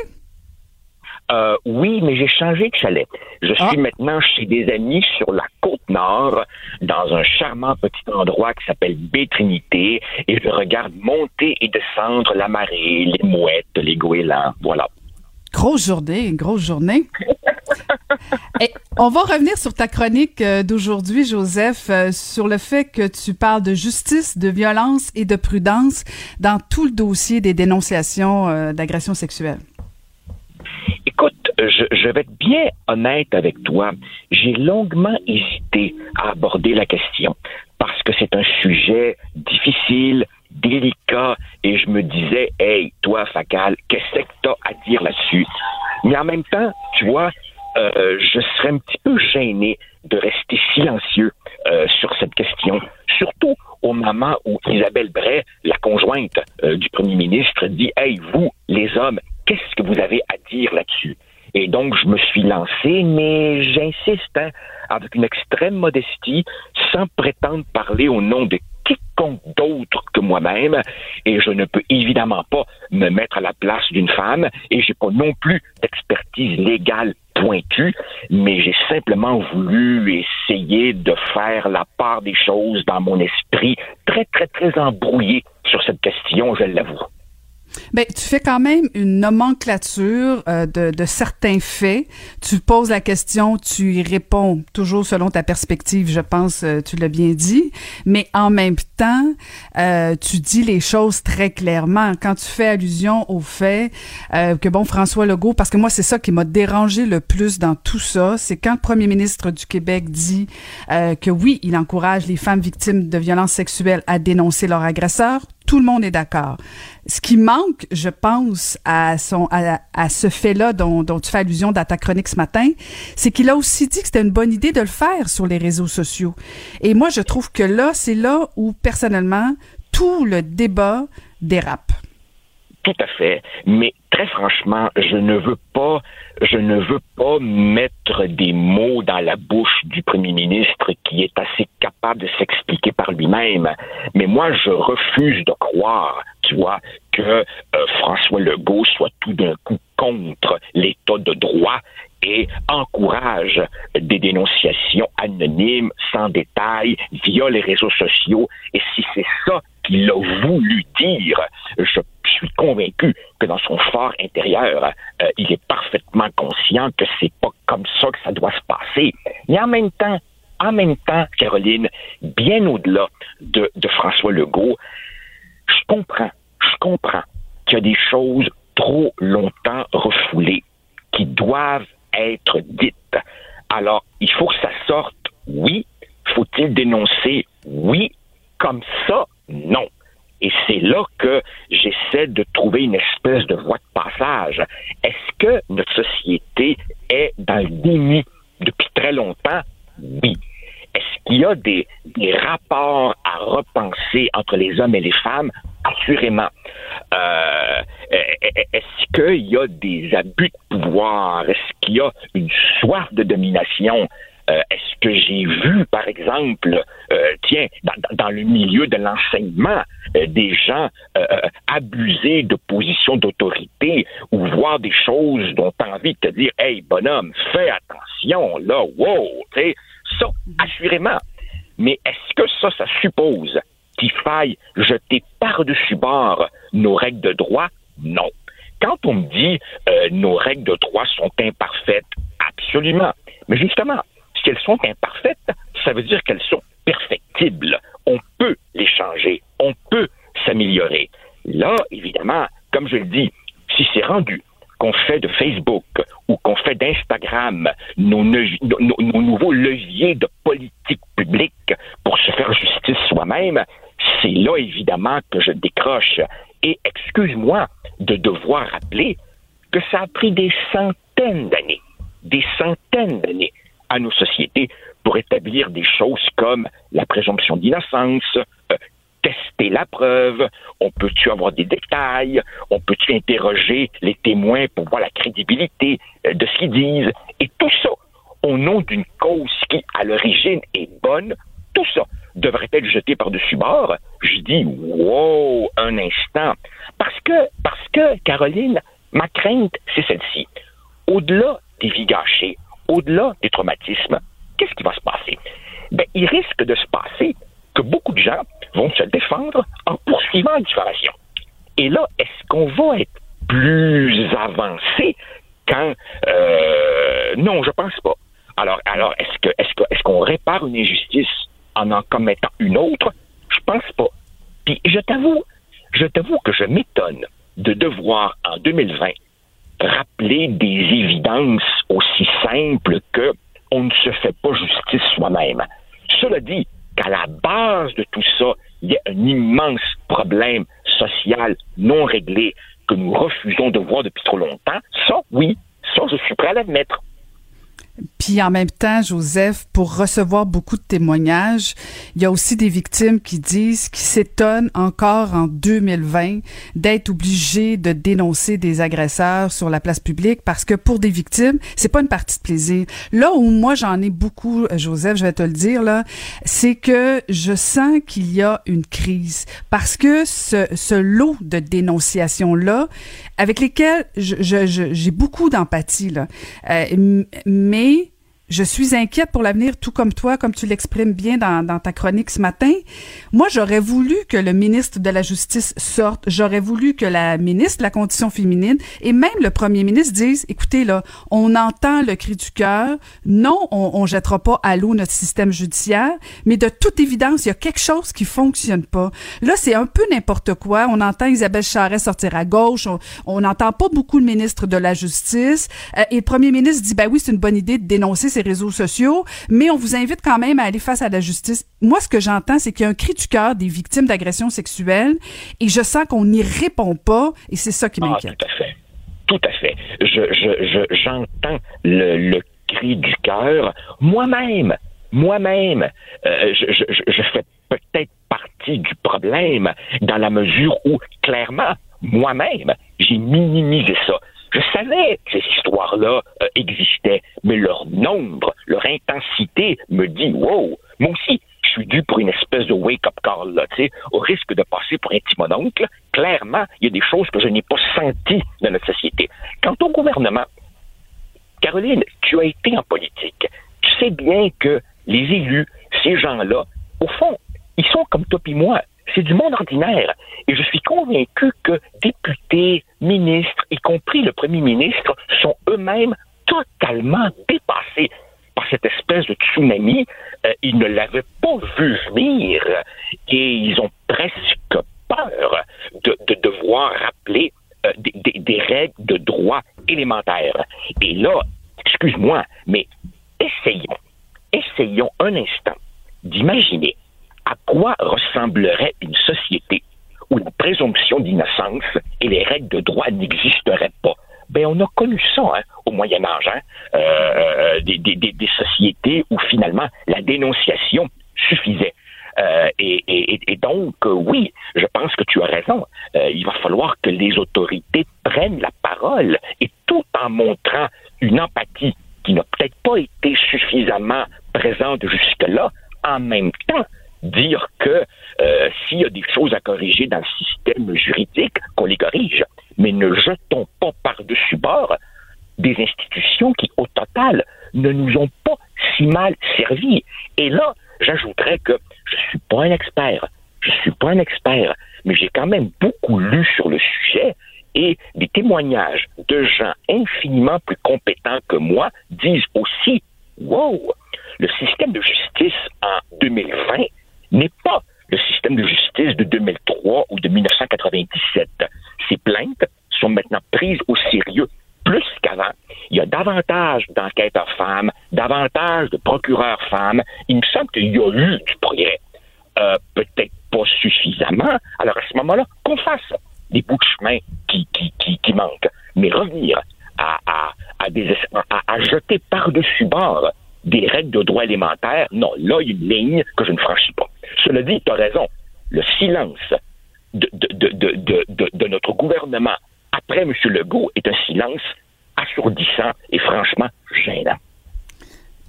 Euh, oui, mais j'ai changé de chalet. Je ah. suis maintenant chez des amis sur la côte nord, dans un charmant petit endroit qui s'appelle Baie-Trinité, et je regarde monter et descendre la marée, les mouettes, les goélands. Voilà. Grosse journée, grosse journée. et on va revenir sur ta chronique euh, d'aujourd'hui, Joseph, euh, sur le fait que tu parles de justice, de violence et de prudence dans tout le dossier des dénonciations d'agressions sexuelles. Écoute, je, vais être bien honnête avec toi. J'ai longuement hésité à aborder la question parce que c'est un sujet difficile, délicat, et je me disais, hey, toi, Facal, qu'est-ce que tu as à dire là-dessus? Mais en même temps, tu vois, euh, je serais un petit peu gêné de rester silencieux euh, sur cette question, surtout au moment où Isabelle Bray, la conjointe euh, du premier ministre, dit Hey, vous, les hommes, vous avez à dire là-dessus? Et donc, je me suis lancé, mais j'insiste, hein, avec une extrême modestie, sans prétendre parler au nom de quiconque d'autre que moi-même, et je ne peux évidemment pas me mettre à la place d'une femme, et j'ai pas non plus d'expertise légale pointue, mais j'ai simplement voulu essayer de faire la part des choses dans mon esprit très, très, très embrouillé sur cette question, je l'avoue. Ben, tu fais quand même une nomenclature euh, de, de, certains faits. Tu poses la question, tu y réponds toujours selon ta perspective, je pense, euh, tu l'as bien dit. Mais en même temps, euh, tu dis les choses très clairement. Quand tu fais allusion au fait que, bon, François Legault, parce que moi, c'est ça qui m'a dérangé le plus dans tout ça, c'est quand le premier ministre du Québec dit que oui, il encourage les femmes victimes de violences sexuelles à dénoncer leur agresseur tout le monde est d'accord. Ce qui manque, je pense, à son à, ce fait-là dont, dont, tu fais allusion dans ta chronique ce matin, c'est qu'il a aussi dit que c'était une bonne idée de le faire sur les réseaux sociaux. Et moi, je trouve que là, c'est là où, personnellement, tout le débat dérape. Tout à fait. Mais très franchement, je ne veux pas, je ne veux pas mettre des mots dans la bouche du premier ministre qui est assez capable de s'expliquer par lui-même. Mais moi, je refuse de croire, tu vois, que euh, François Legault soit tout d'un coup contre l'état de droit et encourage des dénonciations anonymes, sans détail, via les réseaux sociaux. Et si c'est ça qu'il a voulu dire, je suis convaincu que dans son fort intérieur, euh, il est parfaitement conscient que c'est pas comme ça que ça doit se passer. Mais en même temps, en même temps, Caroline, bien au-delà de, de François Legault, je comprends, je comprends qu'il y a des choses trop longtemps refoulées qui doivent être dites. Alors, il faut que ça sorte, oui. Faut-il dénoncer, oui. Comme ça, non. Et c'est là que j'essaie de trouver une espèce de voie de passage. Est-ce que notre société est dans le déni depuis très longtemps? Oui. Est-ce qu'il y a des, rapports à repenser entre les hommes et les femmes? Assurément. Euh, est-ce qu'il y a des abus de pouvoir? Est-ce qu'il y a une soif de domination? Euh, est-ce que j'ai vu, par exemple, euh, tiens, dans, le milieu de l'enseignement, euh, des gens abuser de positions d'autorité ou voir des choses dont tu as envie de te dire, hey, bonhomme, fais attention, là, wow, tu ça, assurément. Mais est-ce que ça, ça suppose qu'il faille jeter par-dessus bord nos règles de droit? Non. Quand on me dit nos règles de droit sont imparfaites, absolument. Mais justement, qu'elles sont imparfaites, ça veut dire qu'elles sont perfectibles. On peut les changer, on peut s'améliorer. Là, évidemment, comme je le dis, si c'est rendu qu'on fait de Facebook ou qu'on fait d'Instagram nos, nouveaux leviers de politique publique pour se faire justice soi-même, c'est là évidemment que je décroche. Et excuse-moi de devoir rappeler que ça a pris des centaines d'années, des centaines d'années à nos sociétés pour établir des choses comme la présomption d'innocence, euh, tester la preuve, on peut-tu avoir des détails, on peut-tu interroger les témoins pour voir la crédibilité euh, de ce qu'ils disent, et tout ça au nom d'une cause qui, à l'origine, est bonne, tout ça devrait être jeté par-dessus bord. Je dis, wow, un instant. Parce que, parce que, Caroline, ma crainte, c'est celle-ci. Au-delà des vies gâchées, au-delà des traumatismes, qu'est-ce qui va se passer? Ben, il risque de se passer que beaucoup de gens vont se défendre en poursuivant la diffamation. Et là, est-ce qu'on va être plus avancé quand euh, non, je pense pas. Alors, alors est-ce est-ce qu'on répare une injustice en en commettant une autre? Je pense pas. Puis je t'avoue, je t'avoue que je m'étonne de devoir en 2020 rappeler des évidences aussi simples que on ne se fait pas justice soi-même. Cela dit, qu'à la base de tout ça, il y a un immense problème social non réglé que nous refusons de voir depuis trop longtemps. Ça, oui, ça, je suis prêt à l'admettre. Puis en même temps, Joseph, pour recevoir beaucoup de témoignages, il y a aussi des victimes qui disent, qui s'étonnent encore en 2020 d'être obligés de dénoncer des agresseurs sur la place publique parce que pour des victimes, c'est pas une partie de plaisir. Là où moi j'en ai beaucoup, Joseph, je vais te le dire là, c'est que je sens qu'il y a une crise parce que ce, ce lot de dénonciations là, avec lesquelles j'ai je, je, beaucoup d'empathie là, euh, mais way je suis inquiète pour l'avenir, tout comme toi, comme tu l'exprimes bien dans, dans, ta chronique ce matin. Moi, j'aurais voulu que le ministre de la Justice sorte. J'aurais voulu que la ministre de la Condition féminine et même le premier ministre disent, écoutez, là, on entend le cri du cœur. Non, on, on jettera pas à l'eau notre système judiciaire, mais de toute évidence, il y a quelque chose qui fonctionne pas. Là, c'est un peu n'importe quoi. On entend Isabelle Charret sortir à gauche. On n'entend pas beaucoup le ministre de la Justice. Euh, et le premier ministre dit, ben oui, c'est une bonne idée de dénoncer ces réseaux sociaux, mais on vous invite quand même à aller face à la justice. Moi, ce que j'entends, c'est qu'il y a un cri du cœur des victimes d'agressions sexuelles et je sens qu'on n'y répond pas et c'est ça qui ah, m'inquiète. tout à fait. Tout à fait. Je, j'entends le, cri du cœur. Moi-même, moi-même, euh, je, fais peut-être partie du problème dans la mesure où, clairement, moi-même, j'ai minimisé ça. Je savais que ces histoires-là euh, existaient, mais leur nombre, leur intensité me dit wow, moi aussi, je suis dû pour une espèce de wake-up call, là, au risque de passer pour un petit mononcle. Clairement, il y a des choses que je n'ai pas senties dans notre société. Quant au gouvernement, Caroline, tu as été en politique. Tu sais bien que les élus, ces gens-là, au fond, ils sont comme toi et moi c'est du monde ordinaire. Et je suis convaincu que députés, ministres, y compris le premier ministre, sont eux-mêmes totalement dépassés par cette espèce de tsunami. Euh, ils ne l'avaient pas vu venir et ils ont presque peur de, devoir rappeler euh, des, des règles de droit élémentaires. Et là, excuse-moi, mais essayons, essayons un instant d'imaginer à quoi ressemblerait une société où la présomption d'innocence et les règles de droit n'existeraient pas? ben on a connu ça hein, au Moyen Âge, hein, euh, des, des, des, sociétés où finalement la dénonciation suffisait. Euh, et, et, et, donc, euh, oui, je pense que tu as raison. Euh, il va falloir que les autorités prennent la parole et tout en montrant une empathie qui n'a peut-être pas été suffisamment présente jusque-là, en même temps, dire que euh, s'il y a des choses à corriger dans le système juridique, qu'on les corrige, mais ne jetons pas par-dessus bord des institutions qui, au total, ne nous ont pas si mal servi. Et là, j'ajouterais que je suis pas un expert. Je suis pas un expert, mais j'ai quand même beaucoup lu sur le sujet et des témoignages de gens infiniment plus compétents que moi disent aussi, wow, le système de justice en 2020 n'est pas le système de justice de 2003 ou de 1997. Ces plaintes sont maintenant prises au sérieux plus qu'avant. Il y a davantage d'enquêteurs femmes, davantage de procureurs femmes. Il me semble qu'il y a eu du progrès. Euh, peut-être pas suffisamment. Alors à ce moment-là, qu'on fasse des bouts de chemin qui, qui, qui, manquent. Mais revenir à, à, à, des, à, à jeter par-dessus bord des règles de droit élémentaire, non, là, il y a une ligne que je ne franchis pas. Cela dit, tu as raison. Le silence de, de, de, de, notre gouvernement après M. Legault est un silence assourdissant et franchement gênant.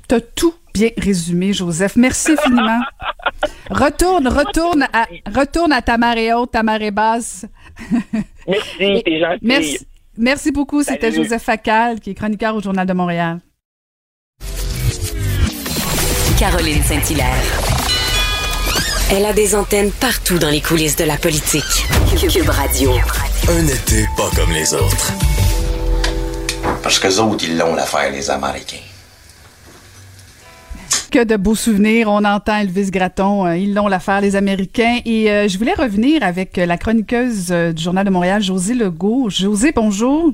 Tu as tout bien résumé, Joseph. Merci infiniment. retourne, retourne à, retourne à ta marée haute, ta marée basse. Merci, t'es gentil. Merci, merci beaucoup. C'était Joseph Facal, qui est chroniqueur au Journal de Montréal. Caroline Saint-Hilaire. Elle a des antennes partout dans les coulisses de la politique. Cube Radio. Un été pas comme les autres. Parce que autres, ils l'ont l'affaire, les Américains. Que de beaux souvenirs. On entend Elvis Gratton. Euh, ils l'ont l'affaire, les Américains. Et euh, je voulais revenir avec la chroniqueuse euh, du Journal de Montréal, José Legault. José, bonjour.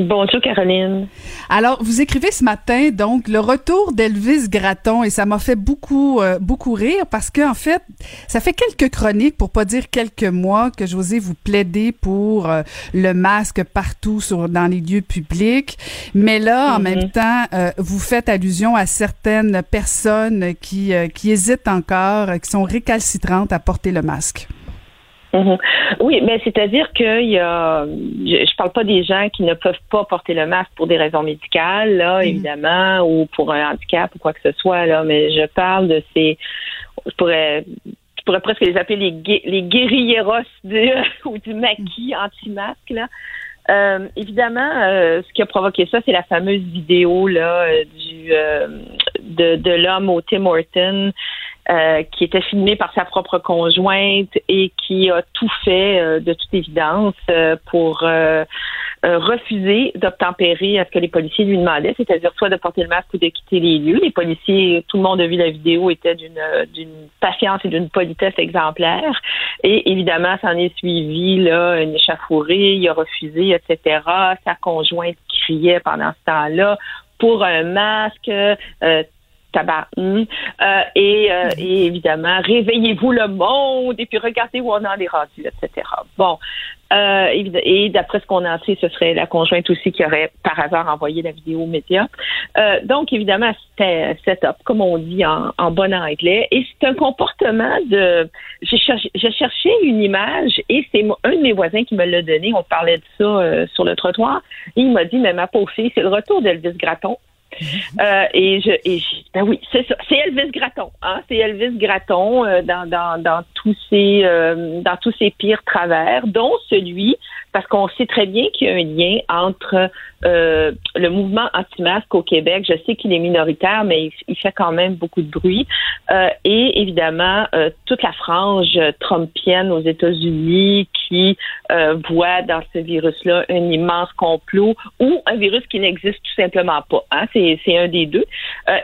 Bonjour Caroline. Alors, vous écrivez ce matin donc le retour d'Elvis Gratton et ça m'a fait beaucoup euh, beaucoup rire parce que en fait, ça fait quelques chroniques pour pas dire quelques mois que José vous plaidez pour euh, le masque partout sur dans les lieux publics, mais là en mm-hmm. même temps, euh, vous faites allusion à certaines personnes qui qui hésitent encore, qui sont récalcitrantes à porter le masque. Mhm. Oui, mais c'est-à-dire qu'il y a, je, je parle pas des gens qui ne peuvent pas porter le masque pour des raisons médicales, là, mhm. évidemment, ou pour un handicap ou quoi que ce soit, là, mais je parle de ces, je pourrais, je pourrais presque les appeler les, les guérilleros du, ou du maquis anti-masque, là. Euh, évidemment, euh, ce qui a provoqué ça, c'est la fameuse vidéo là euh, du de, de l'homme au Tim Horton euh, qui était filmé par sa propre conjointe et qui a tout fait, euh, de toute évidence, euh, pour refuser d'obtempérer à ce que les policiers lui demandaient, c'est-à-dire soit de porter le masque ou de quitter les lieux. Les policiers, tout le monde a vu la vidéo, étaient d'une patience et d'une politesse exemplaire. Et évidemment, s'en est suivi là une échafourée, il a refusé, etc. Sa conjointe criait pendant ce temps-là pour un masque, tabac. Euh, et, euh, et, évidemment, réveillez-vous le monde et puis regardez où on en est rendu, etc. Bon. Euh, et d'après ce qu'on a sait, ce serait la conjointe aussi qui aurait par hasard envoyé la vidéo aux médias. Euh, donc, évidemment, c'était setup, comme on dit en, en bon anglais. Et c'est un comportement de... J'ai cherché, une image et c'est un de mes voisins qui me l'a donné. On parlait de ça sur le trottoir. Et il m'a dit, mais ma pauvre fille, c'est le retour d'Elvis Gratton Euh, et je, et ben oui, c'est ça. C'est Elvis Gratton. Hein? C'est Elvis Gratton euh, dans, dans, dans tous ses euh, dans tous ses pires travers, dont celui parce qu'on sait très bien qu'il y a un lien entre euh, le mouvement anti-masque au Québec. Je sais qu'il est minoritaire, mais il, fait quand même beaucoup de bruit. Euh, et évidemment, euh, toute la frange trumpienne aux États-Unis qui voit dans ce virus-là un immense complot ou un virus qui n'existe tout simplement pas. Hein? C'est un des deux.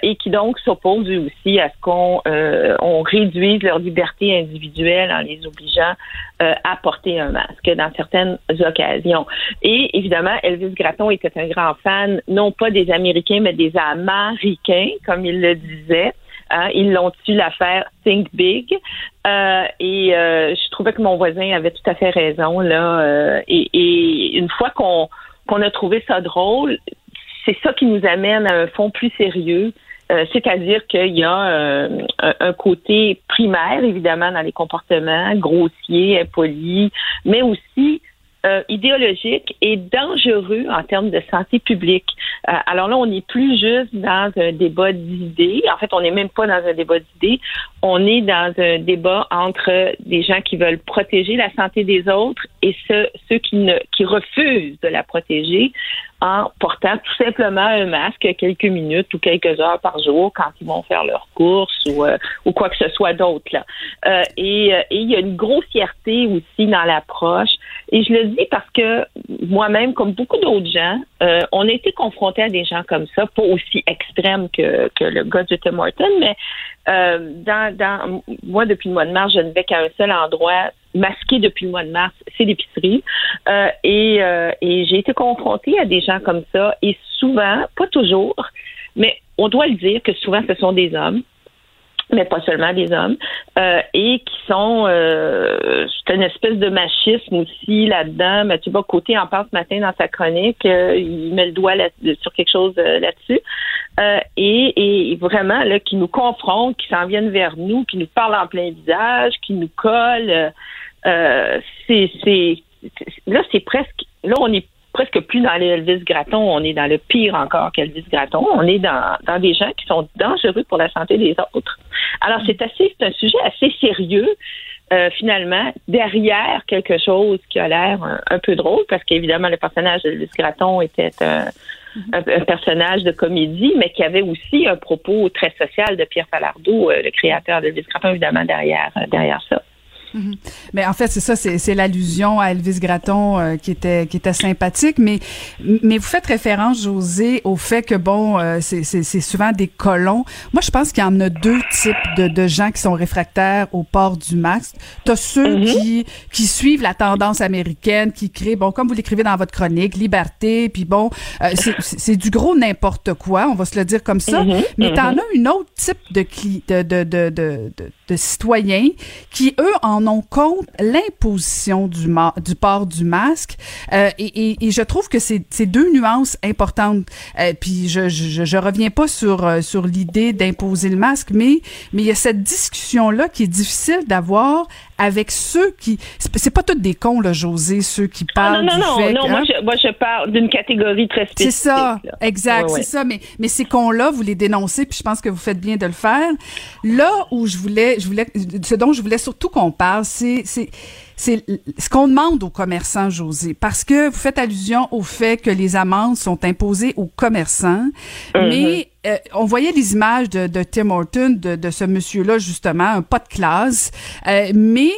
et qui donc s'oppose aussi à ce qu'on on réduise leur liberté individuelle en les obligeant à porter un masque dans certaines occasions. Et évidemment, Elvis Gratton était un grand fan, non pas des Américains, mais des Américains, comme il le disait. Hein, ils l'ont su l'affaire Think Big. Euh, et euh, je trouvais que mon voisin avait tout à fait raison. là. Euh, et, une fois qu'on a trouvé ça drôle, c'est ça qui nous amène à un fond plus sérieux. C'est-à-dire qu'il y a un, côté primaire, évidemment, dans les comportements, grossiers, impolis, mais aussi euh, idéologique et dangereux en termes de santé publique. Euh, alors là, on n'est plus juste dans un débat d'idées. En fait, on n'est même pas dans un débat d'idées. On est dans un débat entre des gens qui veulent protéger la santé des autres et ceux, qui, ne, qui refusent de la protéger en portant tout simplement un masque quelques minutes ou quelques heures par jour quand ils vont faire leurs courses ou, euh, ou quoi que ce soit d'autre. Euh, et, euh, et il y a une grossièreté aussi dans l'approche. Et je le dis parce que moi-même, comme beaucoup d'autres gens, euh, on a été confrontés à des gens comme ça, pas aussi extrêmes que, que le gars de Tim Horton, mais euh, dans, dans moi, depuis le mois de mars, je ne vais qu'à un seul endroit masqué depuis le mois de mars, c'est l'épicerie. Euh, et, euh, et j'ai été confrontée à des gens comme ça. Et souvent, pas toujours, mais on doit le dire que souvent ce sont des hommes mais pas seulement des hommes, euh, et qui sont euh, c'est une espèce de machisme aussi là-dedans. Mathieu Côté en parle ce matin dans sa chronique, euh, il met le doigt sur quelque chose euh, là-dessus. Euh, et, et, vraiment là, qui nous confrontent, qui s'en viennent vers nous, qui nous parlent en plein visage, qui nous collent. Euh, là, c'est presque, là, on est presque plus dans l'Elvis Gratton, on est dans le pire encore qu'Elvis Gratton. On est dans, des gens qui sont dangereux pour la santé des autres. Alors, c'est assez, un sujet assez sérieux. Euh, finalement, derrière quelque chose qui a l'air un, peu drôle, parce qu'évidemment, le personnage d'Elvis Gratton était un, un, personnage de comédie, mais qui avait aussi un propos très social de Pierre Falardeau, euh, le créateur d'Elvis Gratton, évidemment, derrière, derrière ça. Mhm. Mais en fait, c'est ça, c'est l'allusion à Elvis Gratton euh, qui était qui était sympathique. Mais mais vous faites référence, José, au fait que bon, euh, c'est souvent des colons. Moi, je pense qu'il y en a deux types de, de gens qui sont réfractaires au port du masque. T'as ceux mhm. qui qui suivent la tendance américaine, qui créent, bon, comme vous l'écrivez dans votre chronique, liberté, puis bon, euh, c'est du gros n'importe quoi, on va se le dire comme ça. Mhm. Mais t'en as une autre type de de de de, de, de citoyens qui eux en en compte l'imposition du, port du masque. Euh, et, je trouve que c'est deux nuances importantes. Euh, puis je, je, reviens pas sur, euh, l'idée d'imposer le masque, mais, mais il y a cette discussion-là qui est difficile d'avoir avec ceux qui c'est pas tous des cons là José ceux qui ah, parlent non non non non moi, je, moi je parle d'une catégorie très spécifique c'est ça exact c'est ça mais mais ces cons là vous les dénoncez puis je pense que vous faites bien de le faire. Là où je voulais je voulais ce dont je voulais surtout qu'on parle c'est c'est c'est ce qu'on demande aux commerçants, José, parce que vous faites allusion au fait que les amendes sont imposées aux commerçants, mm-hmm. mais euh, on voyait les images de, de Tim Horton, de, de ce monsieur-là, justement, un pas de classe, euh, mais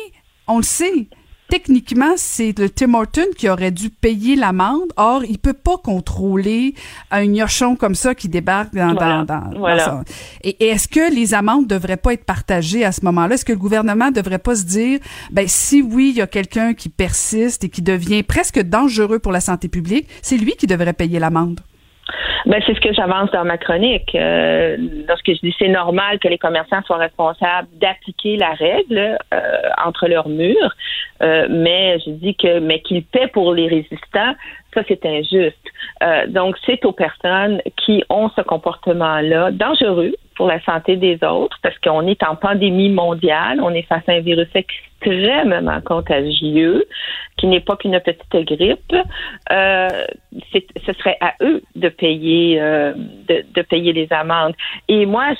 on le sait, techniquement, c'est le Tim Horton qui aurait dû payer l'amende. Or, il peut pas contrôler un gnochon comme ça qui débarque dans, dans, dans, Et, est-ce que les amendes devraient pas être partagées à ce moment-là? Est-ce que le gouvernement devrait pas se dire, ben, si oui, il y a quelqu'un qui persiste et qui devient presque dangereux pour la santé publique, c'est lui qui devrait payer l'amende? Ben, c'est ce que j'avance dans ma chronique. Euh, lorsque je dis c'est normal que les commerçants soient responsables d'appliquer la règle euh, entre leurs murs, euh, mais je dis que mais qu'ils paient pour les résistants, ça c'est injuste. donc c'est aux personnes qui ont ce comportement-là dangereux pour la santé des autres parce qu'on est en pandémie mondiale, on est face à un virus extrêmement contagieux qui n'est pas qu'une petite grippe. Euh, ce serait à eux de payer euh, de, payer les amendes. Et moi,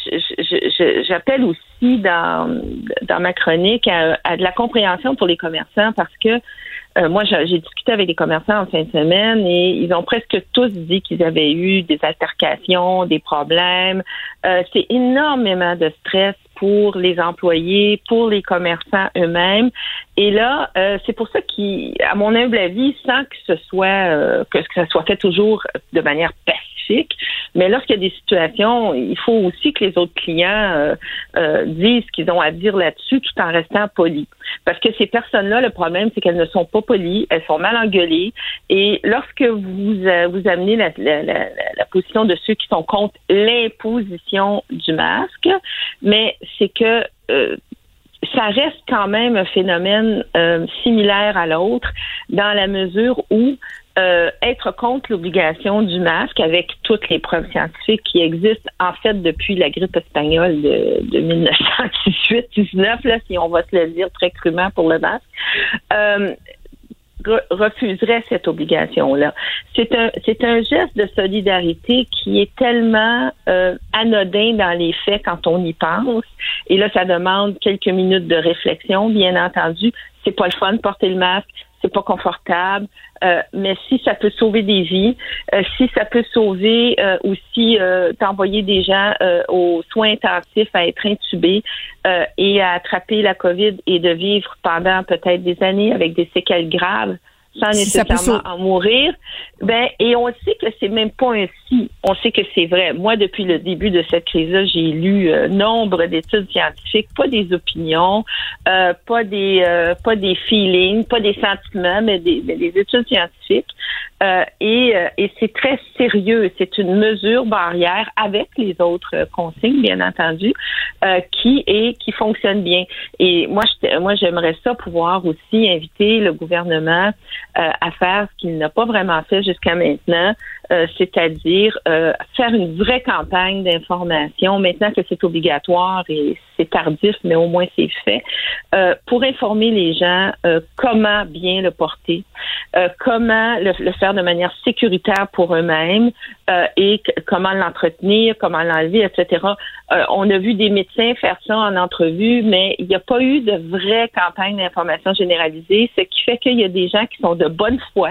j'appelle aussi dans dans ma chronique à, à de la compréhension pour les commerçants parce que euh, moi, j'ai discuté avec des commerçants en fin de semaine et ils ont presque tous dit qu'ils avaient eu des altercations, des problèmes. Euh, c'est énormément de stress pour les employés, pour les commerçants eux-mêmes. Et là, euh, c'est pour ça qu'à mon humble avis, sans que ce soit que, que ça soit fait toujours de manière pacifique, mais lorsqu'il y a des situations, il faut aussi que les autres clients disent ce qu'ils ont à dire là-dessus tout en restant polis. Parce que ces personnes-là, le problème, c'est qu'elles ne sont pas polies, elles sont mal engueulées. Et lorsque vous euh, vous amenez la, position de ceux qui sont contre l'imposition du masque, mais c'est que euh, ça reste quand même un phénomène euh, similaire à l'autre dans la mesure où euh, être contre l'obligation du masque avec toutes les preuves scientifiques qui existent en fait depuis la grippe espagnole de, de 1918-19, si on va se le dire très crûment pour le masque, refuserait cette obligation-là. C'est un, c'est un geste de solidarité qui est tellement euh, anodin dans les faits quand on y pense. Et là, ça demande quelques minutes de réflexion, bien entendu. C'est pas le fun de porter le masque, c'est pas confortable, euh, mais si ça peut sauver des vies, euh, si ça peut sauver euh, aussi d'envoyer des gens aux soins intensifs à être intubés et à attraper la COVID et de vivre pendant peut-être des années avec des séquelles graves, sans nécessairement en mourir. Ben, et on sait que c'est même pas un si. On sait que c'est vrai. Moi, depuis le début de cette crise-là, j'ai lu euh, nombre d'études scientifiques, pas des opinions, euh, pas des euh, pas des feelings, pas des sentiments, mais des, mais des études scientifiques. et, et c'est très sérieux. C'est une mesure barrière avec les autres consignes, bien entendu, qui est qui fonctionne bien. Et moi, moi, j'aimerais ça pouvoir aussi inviter le gouvernement euh, à faire ce qu'il n'a pas vraiment fait jusqu'à maintenant, euh, c'est-à-dire euh, faire une vraie campagne d'information, maintenant que c'est obligatoire et c'est tardif, mais au moins c'est fait, pour informer les gens comment bien le porter, comment le, faire de manière sécuritaire pour eux-mêmes et comment l'entretenir, comment l'enlever, etc. on a vu des médecins faire ça en entrevue, mais il n'y a pas eu de vraie campagne d'information généralisée, ce qui fait qu'il y a des gens qui sont de bonne foi,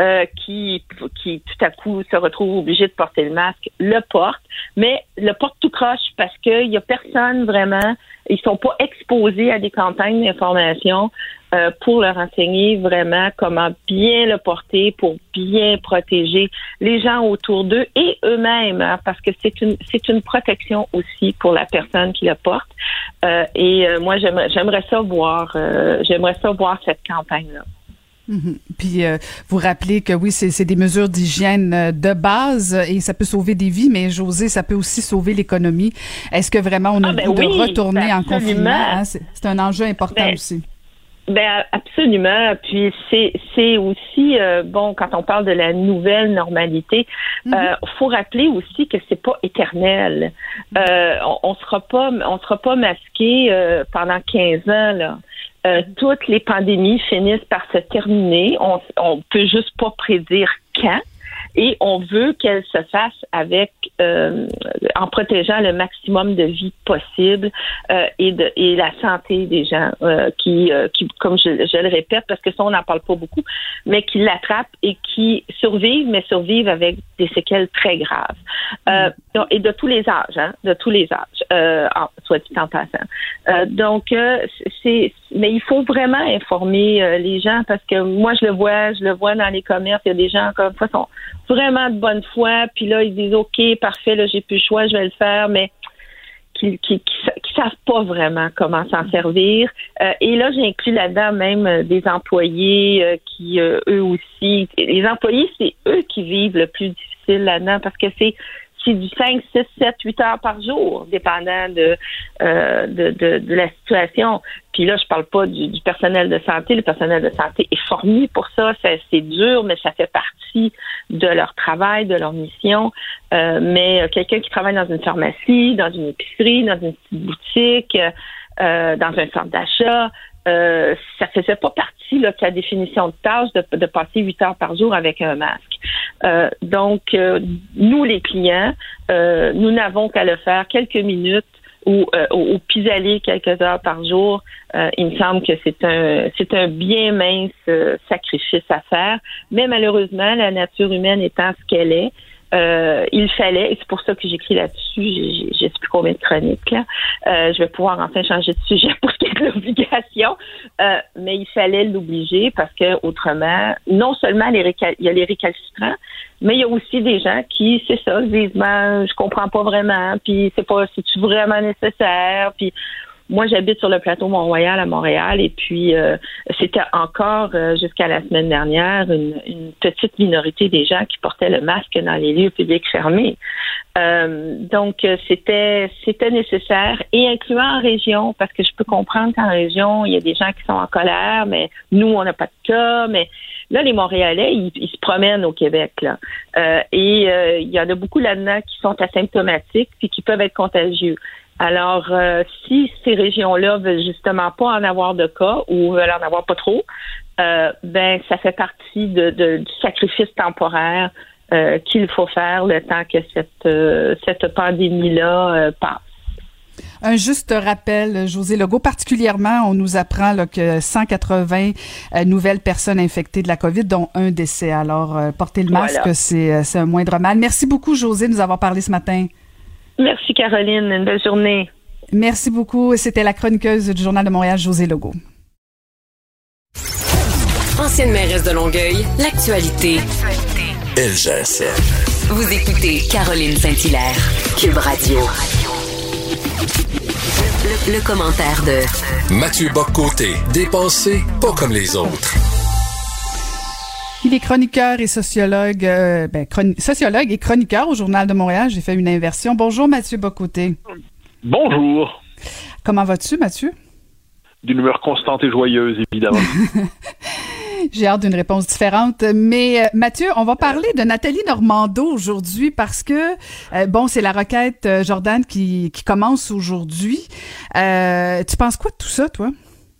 euh, qui, qui tout à coup se retrouvent obligés de porter le masque, le portent, mais le porte tout croche parce qu'il n'y a personne vraiment, ils sont pas exposés à des campagnes d'information euh, pour leur enseigner vraiment comment bien le porter pour bien protéger les gens autour d'eux et eux-mêmes, hein, parce que c'est une c'est une protection aussi pour la personne qui le porte. Euh, et moi j'aimerais j'aimerais ça voir j'aimerais ça voir cette campagne là. Mhm. Puis euh, vous rappelez que oui, c'est des mesures d'hygiène euh, de base et ça peut sauver des vies, mais José, ça peut aussi sauver l'économie. Est-ce que vraiment on a ah, le ben de retourner en confinement? Hein? C'est un enjeu important ben, aussi. Ben absolument. Puis c'est aussi euh, bon quand on parle de la nouvelle normalité, il mhm. faut rappeler aussi que c'est pas éternel. on, on sera pas on sera pas masqué pendant 15 ans là. Euh, toutes les pandémies finissent par se terminer. On, on peut juste pas prédire quand. Et on veut qu'elle se fasse avec euh, en protégeant le maximum de vie possible euh, et de et la santé des gens euh, qui euh, qui comme je, je, le répète parce que ça on n'en parle pas beaucoup mais qui l'attrapent et qui survivent mais survivent avec des séquelles très graves. Euh, et de tous les âges hein, de tous les âges soit dit en passant. Donc c'est mais il faut vraiment informer les gens parce que moi je le vois je le vois dans les commerces. Il y a des gens comme ça sont vraiment de bonne foi, puis là, ils disent OK, parfait, là, j'ai plus le choix, je vais le faire, mais qui qui, qui, savent pas vraiment comment s'en servir. Euh, et là, j'inclus là-dedans même euh, des employés euh, qui, eux aussi, les employés, c'est eux qui vivent le plus difficile là-dedans parce que c'est c'est du 5, 6, 7, 8 heures par jour, dépendant de, euh, de, de, de, la situation. Puis là, je parle pas du, du, personnel de santé. Le personnel de santé est formé pour ça. C'est dur, mais ça fait partie de leur travail, de leur mission. Euh, mais quelqu'un qui travaille dans une pharmacie, dans une épicerie, dans une petite boutique, euh, dans un centre d'achat, euh, ça faisait pas partie là, de sa définition de tâche de, de passer huit heures par jour avec un masque. Euh, donc, euh, nous, les clients, euh, nous n'avons qu'à le faire quelques minutes ou, ou pis-aller quelques heures par jour. il me semble que c'est un c'est un bien mince sacrifice à faire. Mais malheureusement, la nature humaine étant ce qu'elle est, euh, il fallait, et c'est pour ça que j'écris là-dessus, j'ai sais plus combien de chroniques, là. Euh, je vais pouvoir enfin changer de sujet pour ce qui est de l'obligation, euh, mais il fallait l'obliger parce que autrement, non seulement les il y a les récalcitrants, mais il y a aussi des gens qui, c'est ça, disent, ben, je comprends pas vraiment, puis c'est pas, c'est vraiment nécessaire, puis moi, j'habite sur le plateau Mont-Royal à Montréal et puis euh, c'était encore euh, jusqu'à la semaine dernière une, petite minorité des gens qui portaient le masque dans les lieux publics fermés. Euh, donc c'était c'était nécessaire et incluant en région parce que je peux comprendre qu'en région il y a des gens qui sont en colère, mais nous on n'a pas de cas, mais Là, les Montréalais, ils, se promènent au Québec, là. et il y en a beaucoup là-dedans qui sont asymptomatiques puis qui peuvent être contagieux. Alors, euh, si ces régions-là veulent justement pas en avoir de cas ou veulent en avoir pas trop, euh, ben ça fait partie de, du sacrifice temporaire euh, qu'il faut faire le temps que cette, cette pandémie-là passe. Un juste rappel, José Legault, particulièrement, on nous apprend là, que 180 nouvelles personnes infectées de la COVID, dont un décès. Alors, porter le masque, c'est un moindre mal. Merci beaucoup, José, de nous avoir parlé ce matin. Merci Caroline, une belle journée. Merci beaucoup. C'était la chroniqueuse du Journal de Montréal, José Legault. Ancienne mairesse de Longueuil, l'actualité. Ça. Vous écoutez Caroline Saint-Hilaire, Cube Radio. Le, le commentaire de Mathieu Boccoté, dépensé pas comme les autres. Il est chroniqueur et sociologue, euh, ben, sociologue et chroniqueur au Journal de Montréal. J'ai fait une inversion. Bonjour Mathieu Bocoté. Bonjour. Comment vas-tu Mathieu? D'une humeur constante et joyeuse, évidemment. J'ai hâte d'une réponse différente. Mais euh, Mathieu, on va parler de Nathalie Normando aujourd'hui parce que, euh, bon, c'est la requête Jordan qui, qui commence aujourd'hui. tu penses quoi de tout ça, toi?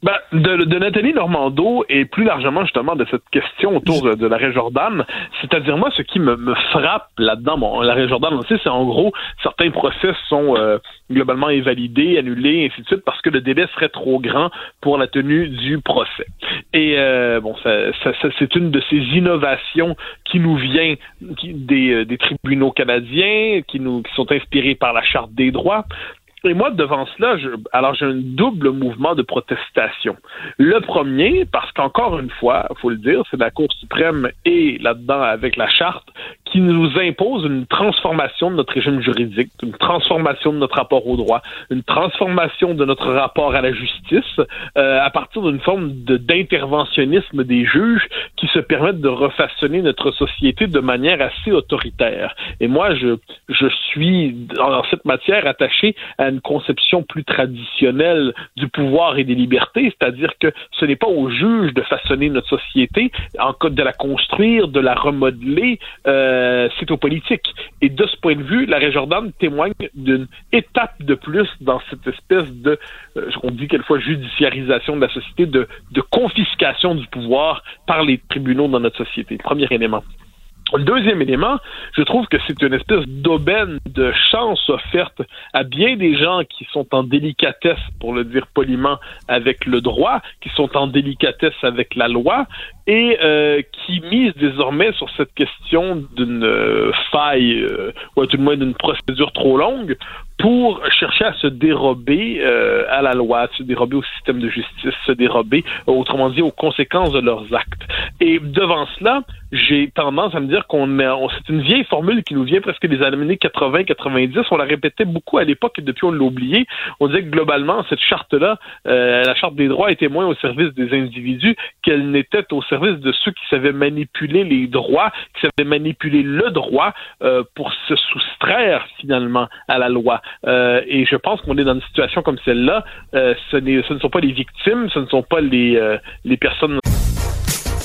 Ben, de, de, Nathalie Normando et plus largement justement de cette question autour de, de l'arrêt Jordan, c'est-à-dire moi ce qui me, me frappe là-dedans, bon, l'arrêt Jordan, on sait, c'est en gros certains procès sont euh, globalement invalidés, annulés, ainsi de suite, parce que le délai serait trop grand pour la tenue du procès. Et euh, bon, ça, ça, c'est une de ces innovations qui nous vient des, euh, des tribunaux canadiens, qui nous qui sont inspirés par la Charte des droits, et moi, devant cela, je, alors j'ai un double mouvement de protestation. Le premier, parce qu'encore une fois, faut le dire, c'est la Cour suprême et là-dedans avec la charte qui nous impose une transformation de notre régime juridique, une transformation de notre rapport au droit, une transformation de notre rapport à la justice euh, à partir d'une forme d'interventionnisme des juges qui se permettent de refaçonner notre société de manière assez autoritaire. Et moi, je, je suis en cette matière attaché à une conception plus traditionnelle du pouvoir et des libertés, c'est-à-dire que ce n'est pas aux juges de façonner notre société, en de la construire, de la remodeler, euh, c'est aux politiques. Et de ce point de vue, la Jordan témoigne d'une étape de plus dans cette espèce de, euh, on dit quelquefois judiciarisation de la société, de, de confiscation du pouvoir par les tribunaux dans notre société. Premier élément. Le deuxième élément, je trouve que c'est une espèce d'aubaine de chance offerte à bien des gens qui sont en délicatesse, pour le dire poliment, avec le droit, qui sont en délicatesse avec la loi, et euh, qui misent désormais sur cette question d'une euh, faille, euh, ou tout le moins d'une procédure trop longue, pour chercher à se dérober euh, à la loi, se dérober au système de justice, se dérober, autrement dit, aux conséquences de leurs actes. Et devant cela, j'ai tendance à me dire qu'on on, c'est une vieille formule qui nous vient presque des années 80-90. On la répétait beaucoup à l'époque et depuis on l'a oublié. On disait que globalement, cette charte-là, euh, la charte des droits était moins au service des individus qu'elle n'était au service de ceux qui savaient manipuler les droits, qui savaient manipuler le droit euh, pour se soustraire finalement à la loi. Euh, et je pense qu'on est dans une situation comme celle-là. Euh, ce, ce, ne sont pas les victimes, ce ne sont pas les, euh, les personnes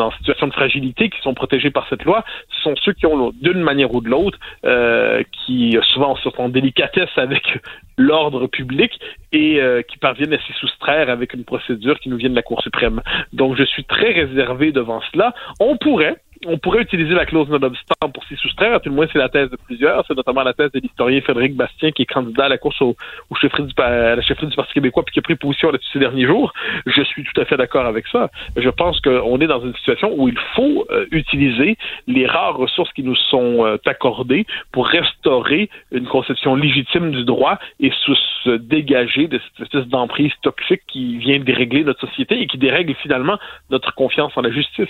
en situation de fragilité qui sont protégés par cette loi, sont ceux qui ont, d'une manière ou de l'autre, euh, qui souvent sont en délicatesse avec l'ordre public et euh, qui parviennent à s'y soustraire avec une procédure qui nous vient de la Cour suprême. Donc, je suis très réservé devant cela. On pourrait, on pourrait utiliser la clause non-obstant pour s'y soustraire, à tout le moins c'est la thèse de plusieurs, c'est notamment la thèse de l'historien Frédéric Bastien qui est candidat à la course au, au chefferie du, à la du Parti québécois puis qui a pris position là-dessus ces derniers jours. Je suis tout à fait d'accord avec ça. Je pense qu'on est dans une situation où il faut euh, utiliser les rares ressources qui nous sont euh, accordées pour restaurer une conception légitime du droit et se dégager de cette espèce d'emprise toxique qui vient dérégler notre société et qui dérègle finalement notre confiance en la justice.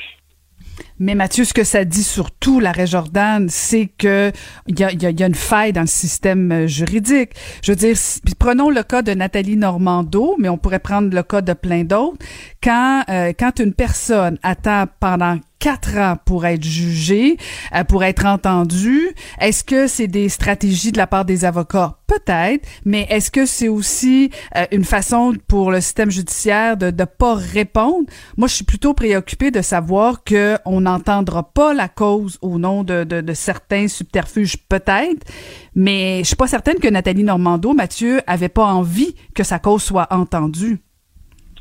Mais Mathieu, ce que ça dit surtout, l'arrêt Jordan, c'est que il y a, une faille dans le système euh, juridique. Je veux dire, prenons le cas de Nathalie Normando, mais on pourrait prendre le cas de plein d'autres. Quand, euh, quand une personne attend pendant quatre ans pour être jugé, euh, pour être entendu. Est-ce que c'est des stratégies de la part des avocats? Peut-être, mais est-ce que c'est aussi euh, une façon pour le système judiciaire de ne pas répondre? Moi, je suis plutôt préoccupée de savoir qu'on n'entendra pas la cause au nom de, de, de certains subterfuges, peut-être, mais je suis pas certaine que Nathalie Normando, Mathieu, avait pas envie que sa cause soit entendue.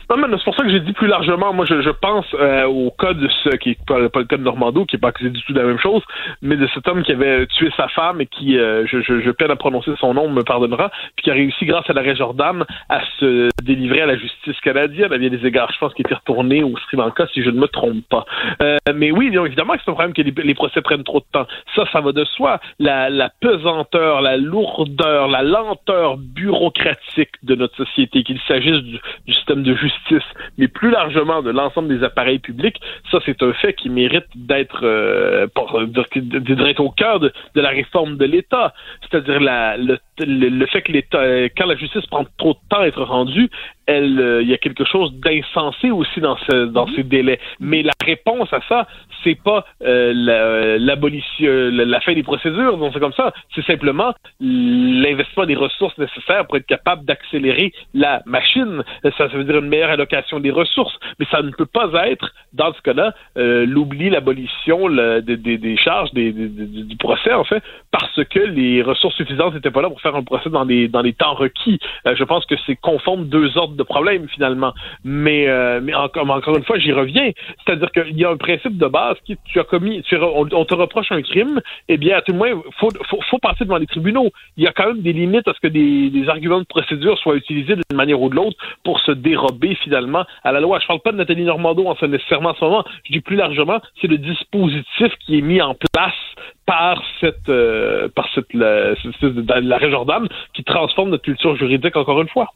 Non, mais c'est pour ça que j'ai dit plus largement. Moi, je, je pense euh, au cas de ce qui est pas, pas, le cas de Normando, qui est pas accusé du tout de la même chose, mais de cet homme qui avait tué sa femme et qui, euh, je, je, je, peine à prononcer son nom, me pardonnera, puis qui a réussi grâce à l'arrêt Jordan à se délivrer à la justice canadienne à bien des égards. Je pense qu'il était retourné au Sri Lanka, si je ne me trompe pas. Euh, mais oui, évidemment que c'est un problème que les, les, procès prennent trop de temps. Ça, ça va de soi. La, la pesanteur, la lourdeur, la lenteur bureaucratique de notre société, qu'il s'agisse du, du système de justice mais plus largement de l'ensemble des appareils publics, ça c'est un fait qui mérite d'être euh, au cœur de, la réforme de l'État. C'est-à-dire le, le, le, fait que l'État, quand la justice prend trop de temps à être rendue, elle, euh, il y a quelque chose d'insensé aussi dans ce, dans ces délais. Mais la réponse à ça, c'est pas euh, l'abolition, la, fin des procédures, donc c'est comme ça. C'est simplement l'investissement des ressources nécessaires pour être capable d'accélérer la machine. Ça, ça veut dire une meilleure allocation des ressources. Mais ça ne peut pas être, dans ce cas-là, euh, l'oubli, l'abolition des, des, des, charges des, du procès, en fait, parce que les ressources suffisantes n'étaient pas là pour faire un procès dans les, dans les temps requis. Euh, je pense que c'est confondre deux ordres de problèmes, finalement. Mais, euh, mais encore, une fois, j'y reviens. C'est-à-dire qu'il y a un principe de base qui, tu as commis, tu, on, on, te reproche un crime, eh bien, à tout le moins, faut, faut, passer devant les tribunaux. Il y a quand même des limites à ce que des, arguments de procédure soient utilisés d'une manière ou de l'autre pour se dérober finalement à la loi. Je parle pas de Nathalie Normando en ce nécessairement en ce moment. Je dis plus largement, c'est le dispositif qui est mis en place par cette euh, par cette la, qui transforme notre culture juridique encore une fois.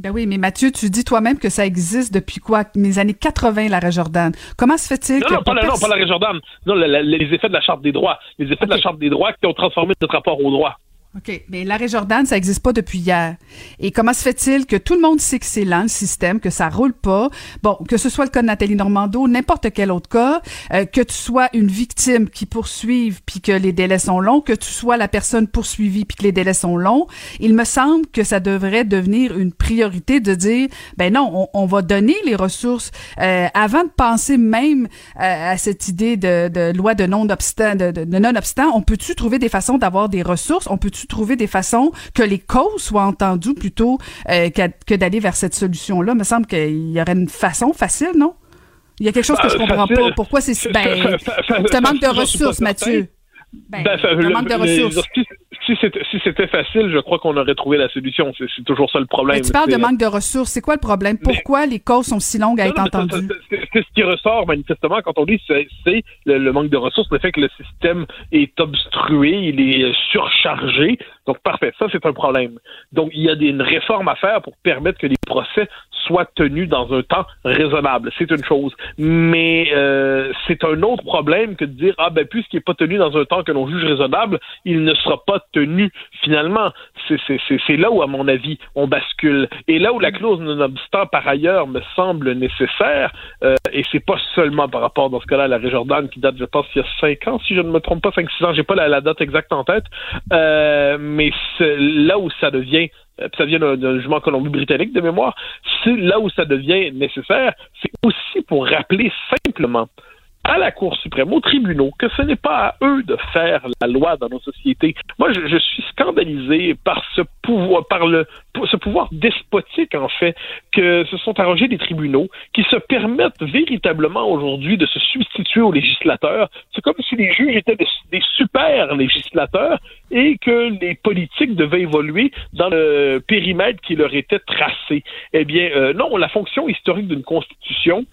Ben oui, mais Mathieu, tu dis toi-même que ça existe depuis quoi? Les années 80, l'arrêt Jordan. Comment se fait-il non, que... Non, pas, la, non, pas l'arrêt Jordan. Non, la, la, les effets de la Charte des droits. Les effets okay. de la Charte des droits qui ont transformé notre rapport aux droits. OK. Mais l'arrêt Jordan, ça n'existe pas depuis hier. Et comment se fait-il que tout le monde sait que c'est lent, le système, que ça roule pas? Bon, que ce soit le cas de Nathalie Normando, n'importe quel autre cas, euh, que tu sois une victime qui poursuive puis que les délais sont longs, que tu sois la personne poursuivie puis que les délais sont longs, il me semble que ça devrait devenir une priorité de dire, ben non, on, va donner les ressources euh, avant de penser même euh, à cette idée de, de loi de non-obstant, de, de, de non-obstant, on peut-tu trouver des façons d'avoir des ressources? On peut trouver des façons que les causes soient entendues plutôt euh, que, que d'aller vers cette solution-là? Il me semble qu'il y aurait une façon facile, non? Il y a quelque chose que je comprends facile. pas. Pourquoi c'est... Ben, c'est un manque de ressources, Mathieu. Ben, ben, le, manque de ressources. Si, c'était si facile, je crois qu'on aurait trouvé la solution. C'est toujours ça le problème. Mais tu parles de manque de ressources. C'est quoi le problème? Pourquoi les causes sont si longues à être entendues? C'est ce qui ressort manifestement quand on dit c'est le, le, manque de ressources, le fait que le système est obstrué, il est surchargé. Donc parfait, ça c'est un problème. Donc il y a des, une réforme à faire pour permettre que les procès soient tenus dans un temps raisonnable. C'est une chose. Mais euh, c'est un autre problème que de dire ah ben puisqu'il n'est pas tenu dans un temps que l'on juge raisonnable, il ne sera pas tenu finalement. C'est là où, à mon avis, on bascule. Et là où la clause non-obstant, par ailleurs, me semble nécessaire, euh, et c'est pas seulement par rapport, dans ce cas-là, à la Réjordane, qui date, je pense, il y a cinq ans, si je ne me trompe pas, cinq, six ans, j'ai pas la, date exacte en tête, euh, mais là où ça devient euh, ça vient d'un jugement Colombie-Britannique de mémoire, là où ça devient nécessaire, c'est aussi pour rappeler simplement à la Cour suprême, aux tribunaux, que ce n'est pas à eux de faire la loi dans nos sociétés. Moi, je, je suis scandalisé par ce pouvoir, par le ce pouvoir despotique, en fait, que se sont arrangés des tribunaux qui se permettent véritablement aujourd'hui de se substituer aux législateurs. C'est comme si les juges étaient des, super législateurs et que les politiques devaient évoluer dans le périmètre qui leur était tracé. Eh bien, euh, non, la fonction historique d'une constitution,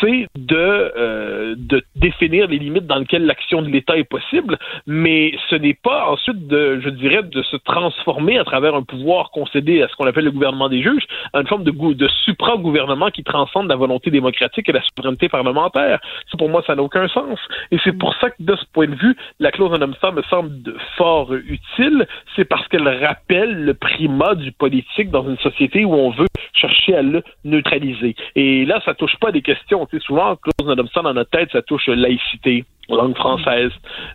c'est de, euh, de définir les limites dans lesquelles l'action de l'État est possible, mais ce n'est pas ensuite de, je dirais, de se transformer à travers un pouvoir concédé à ce qu'on appelle le gouvernement des juges, à une forme de, de supra-gouvernement qui transcende la volonté démocratique et la souveraineté parlementaire. Ça, pour moi, ça n'a aucun sens. Et c'est pour ça que, de ce point de vue, la clause en homme me semble fort utile. C'est parce qu'elle rappelle le primat du politique dans une société où on veut chercher à le neutraliser. Et là, ça touche pas des questions. Tu sais, souvent, clause non dans notre tête, ça touche laïcité langue française.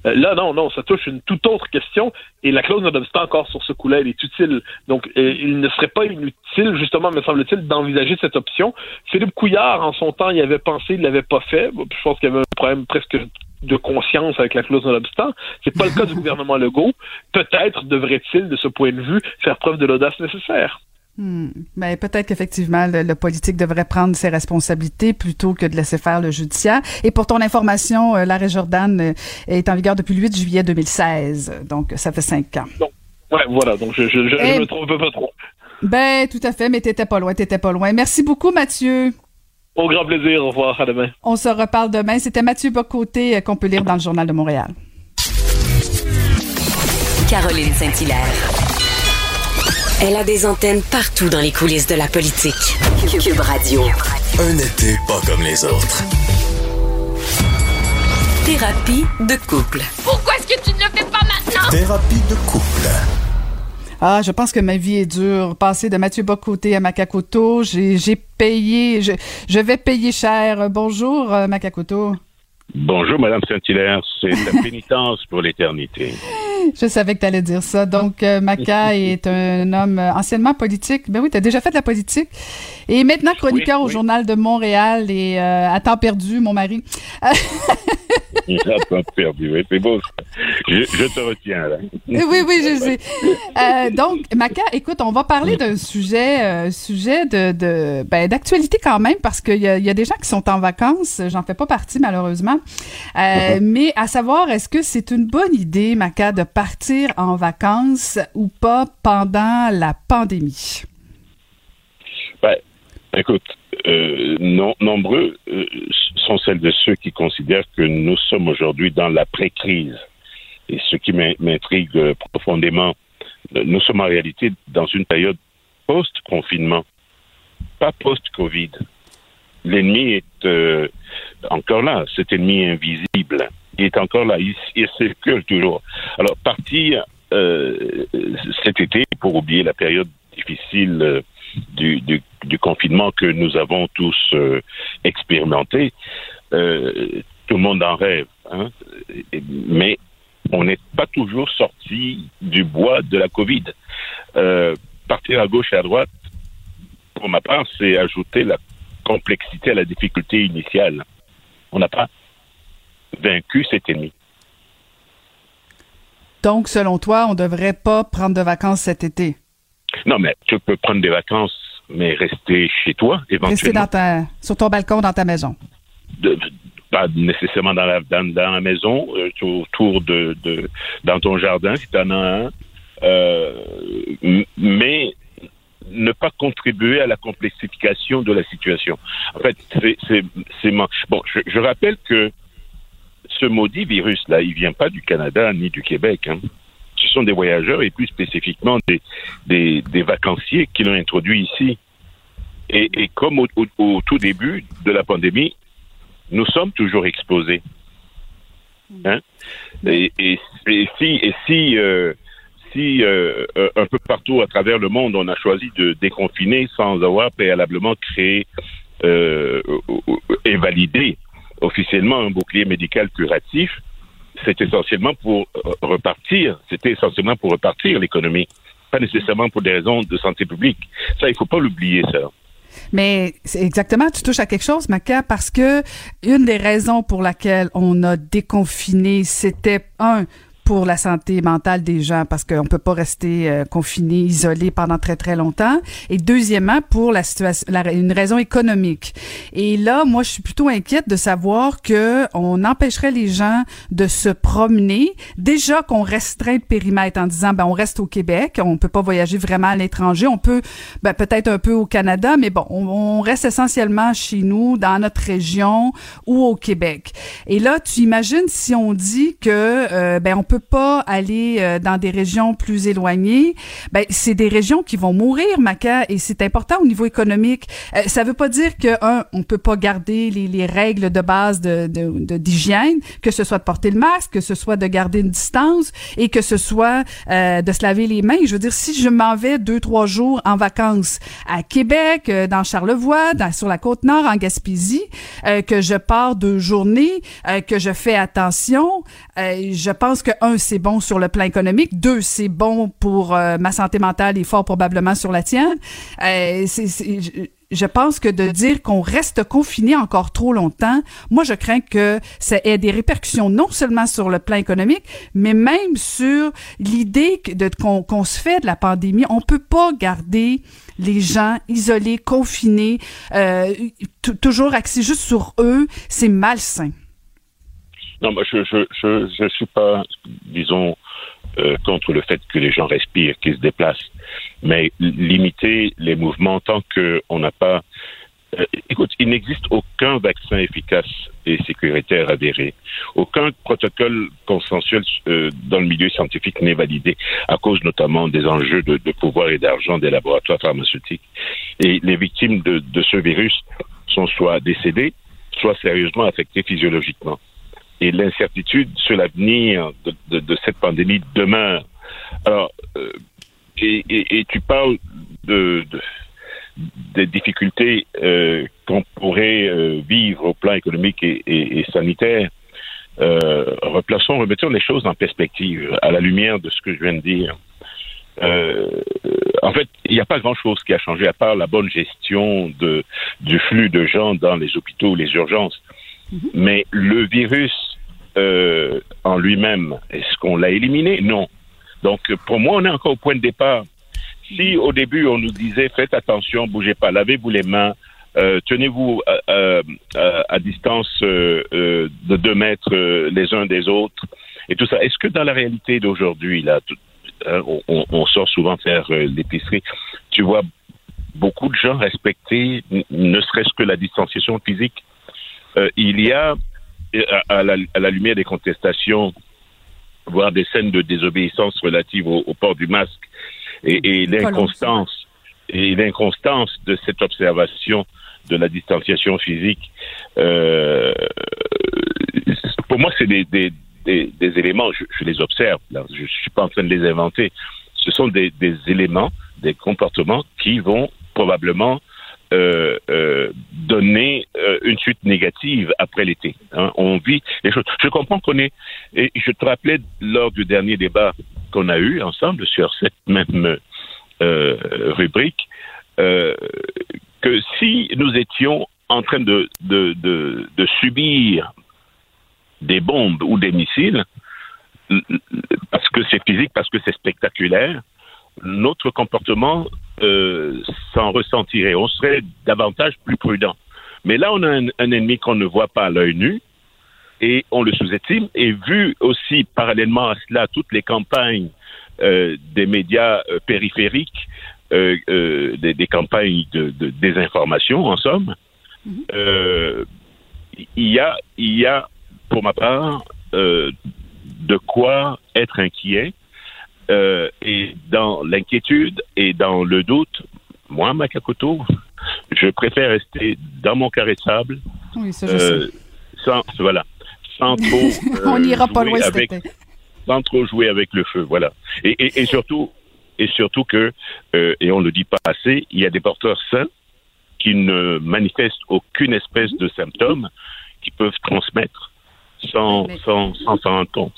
Euh, là, non, non, ça touche une toute autre question et la clause non encore sur ce coup-là, elle est utile. Donc, euh, il ne serait pas inutile, justement, me semble-t-il, d'envisager cette option. Philippe Couillard, en son temps, il avait pensé, il l'avait pas fait. Je pense qu'il y avait un problème presque de conscience avec la clause non-obstant. C'est pas le cas du gouvernement Legault. Peut-être devrait-il, de ce point de vue, faire preuve de l'audace nécessaire. Hmm. Ben, peut-être qu'effectivement, le, politique devrait prendre ses responsabilités plutôt que de laisser faire le judiciaire. Et pour ton information, euh, l'arrêt Jordan euh, est en vigueur depuis le 8 juillet 2016. Donc, ça fait cinq ans. Donc, ouais, voilà. Donc, je, je, je, me trompe pas trop. Ben, tout à fait, mais t'étais pas loin, t'étais pas loin. Merci beaucoup, Mathieu. Au grand plaisir. Au revoir. À demain. On se reparle demain. C'était Mathieu Bocoté euh, qu'on peut lire dans le Journal de Montréal. Caroline Saint-Hilaire. Elle a des antennes partout dans les coulisses de la politique. Cube Radio. Un été pas comme les autres. Thérapie de couple. Pourquoi est-ce que tu ne le fais pas maintenant? Thérapie de couple. Ah, je pense que ma vie est dure. Passer de Mathieu Bocoté à Macacoto, j'ai payé, je, je, vais payer cher. Bonjour, euh, Macacoto. Bonjour, Madame Saint-Hilaire. C'est la pénitence pour l'éternité. Je savais que tu allais dire ça. Donc, euh, Maca est un homme anciennement politique. Ben oui, tu as déjà fait de la politique. Et maintenant chroniqueur au Journal de Montréal et euh, à temps perdu, mon mari. à temps perdu, oui, c'est beau. Je, je, te retiens, là. oui, oui, je sais. Euh, donc, Maca, écoute, on va parler d'un sujet, sujet de, de ben, d'actualité quand même, parce qu'il y a des gens qui sont en vacances. J'en fais pas partie, malheureusement. Uh-huh. Mais à savoir, est-ce que c'est une bonne idée, Maca, de partir en vacances ou pas pendant la pandémie? Ben, écoute, euh, non, nombreux euh, sont celles de ceux qui considèrent que nous sommes aujourd'hui dans la pré-crise. Et ce qui m'intrigue euh, profondément, nous sommes en réalité dans une période post-confinement, pas post-Covid. L'ennemi est encore là, cet ennemi invisible il est encore là, il, circule toujours. Alors, partir euh, cet été pour oublier la période difficile euh, du, du, du, confinement que nous avons tous euh, expérimenté, euh, tout le monde en rêve. Hein? Mais on n'est pas toujours sorti du bois de la COVID. Euh, partir à gauche et à droite, pour ma part, c'est ajouter la complexité à la difficulté initiale. On n'a pas vaincu cet ennemi. Donc, selon toi, on ne devrait pas prendre de vacances cet été? Non, mais tu peux prendre des vacances, mais rester chez toi, éventuellement. Rester dans ta, sur ton balcon, dans ta maison? pas nécessairement dans la, dans, la maison, euh, autour de, de, dans ton jardin, si tu en as un. euh, mais ne pas contribuer à la complexification de la situation. En fait, c'est bon. Je, je, rappelle que ce maudit virus-là, il vient pas du Canada ni du Québec. Hein. Ce sont des voyageurs et plus spécifiquement des, des, des vacanciers qui l'ont introduit ici. Et, et comme au, au, tout début de la pandémie, nous sommes toujours exposés. Hein? Et, et, et si, et si euh, si euh, euh, un peu partout à travers le monde, on a choisi de déconfiner sans avoir préalablement créé euh, et validé officiellement un bouclier médical curatif, c'est essentiellement pour repartir, c'était essentiellement pour repartir l'économie, pas nécessairement pour des raisons de santé publique. Ça, il faut pas l'oublier, ça. Mais exactement, tu touches à quelque chose, Maca, parce que une des raisons pour laquelle on a déconfiné, c'était un pour la santé mentale des gens parce qu'on peut pas rester euh, confiné, isolé pendant très très longtemps. Et deuxièmement, pour la situation, une raison économique. Et là, moi, je suis plutôt inquiète de savoir que on empêcherait les gens de se promener. Déjà qu'on restreint le périmètre en disant, ben on reste au Québec, on peut pas voyager vraiment à l'étranger, on peut, ben, peut-être un peu au Canada, mais bon, on, on reste essentiellement chez nous, dans notre région ou au Québec. Et là, tu imagines si on dit que euh, ben on peut pas aller euh, dans des régions plus éloignées, ben c'est des régions qui vont mourir, Maca, et c'est important au niveau économique. Euh, ça veut pas dire que un, on peut pas garder les, les règles de base de d'hygiène, de, que ce soit de porter le masque, que ce soit de garder une distance et que ce soit euh, de se laver les mains. Je veux dire, si je m'en vais deux trois jours en vacances à Québec, dans Charlevoix, dans, sur la côte nord, en Gaspésie, que je pars deux journées, que je fais attention, je pense que un, c'est bon sur le plan économique. Deux, c'est bon pour euh, ma santé mentale et fort probablement sur la tienne. Euh, je pense que de dire qu'on reste confiné encore trop longtemps, moi je crains que ça ait des répercussions non seulement sur le plan économique, mais même sur l'idée de qu'on se fait de la pandémie. On peut pas garder les gens isolés, confinés, euh, toujours axés juste sur eux. C'est malsain. Non, moi, je je, je, je suis pas, disons, euh, contre le fait que les gens respirent, qu'ils se déplacent, mais limiter les mouvements tant qu'on n'a pas. Euh, écoute, il n'existe aucun vaccin efficace et sécuritaire avéré. Aucun protocole consensuel euh, dans le milieu scientifique n'est validé à cause notamment des enjeux de, de pouvoir et d'argent des laboratoires pharmaceutiques. Et les victimes de, de ce virus sont soit décédées, soit sérieusement affectées physiologiquement et l'incertitude sur l'avenir de, cette pandémie demeure. Alors, euh, et, tu parles de, de des difficultés euh, qu'on pourrait euh, vivre au plan économique et, sanitaire. Replaçons, remettons les choses en perspective à la lumière de ce que je viens de dire. En fait, il n'y a pas grand-chose qui a changé à part la bonne gestion de, du flux de gens dans les hôpitaux, les urgences. Mhm. Mais le virus euh, en lui-même, est-ce qu'on l'a éliminé? Non. Donc, pour moi, on est encore au point de départ. Si au début, on nous disait faites attention, bougez pas, lavez-vous les mains, euh, tenez-vous à, à, distance euh, euh, de deux mètres euh, les uns des autres, et tout ça, est-ce que dans la réalité d'aujourd'hui, là, hein, on, on, sort souvent faire l'épicerie, tu vois beaucoup de gens respecter ne serait-ce que la distanciation physique? Euh, il y a, à la, à la, lumière des contestations, voire des scènes de désobéissance relatives au, au port du masque et, et l'inconstance et l'inconstance de cette observation de la distanciation physique, euh, pour moi, c'est des, des, des, des, éléments, je, je les observe, là, je ne suis pas en train de les inventer, ce sont des éléments, des comportements qui vont probablement euh, euh, donner euh, une suite négative après l'été. Hein. On vit les choses. Je comprends qu'on est. Et je te rappelais lors du dernier débat qu'on a eu ensemble sur cette même rubrique que si nous étions en train de, de, de, de subir des bombes ou des missiles, parce que c'est physique, parce que c'est spectaculaire, notre comportement euh, s'en ressentirait. On serait davantage plus prudent. Mais là, on a un, un ennemi qu'on ne voit pas à l'œil nu et on le sous-estime. Et vu aussi parallèlement à cela toutes les campagnes euh, des médias euh, périphériques, euh, euh, des, des campagnes de, de désinformation, en somme. Euh, il y a, il y a, pour ma part, euh, de quoi être inquiet. Euh, et dans l'inquiétude et dans le doute, moi, Makakoto, je préfère rester dans mon carré de sable, Oui, ça, je euh, sais. sans, voilà, sans trop. euh, On n'ira pas jouer loin avec- sans trop jouer avec le feu, voilà. Et, et, et surtout, et surtout que, et on ne le dit pas assez, il y a des porteurs sains qui ne manifestent aucune espèce de symptômes qui peuvent transmettre sans s'en rendre compte.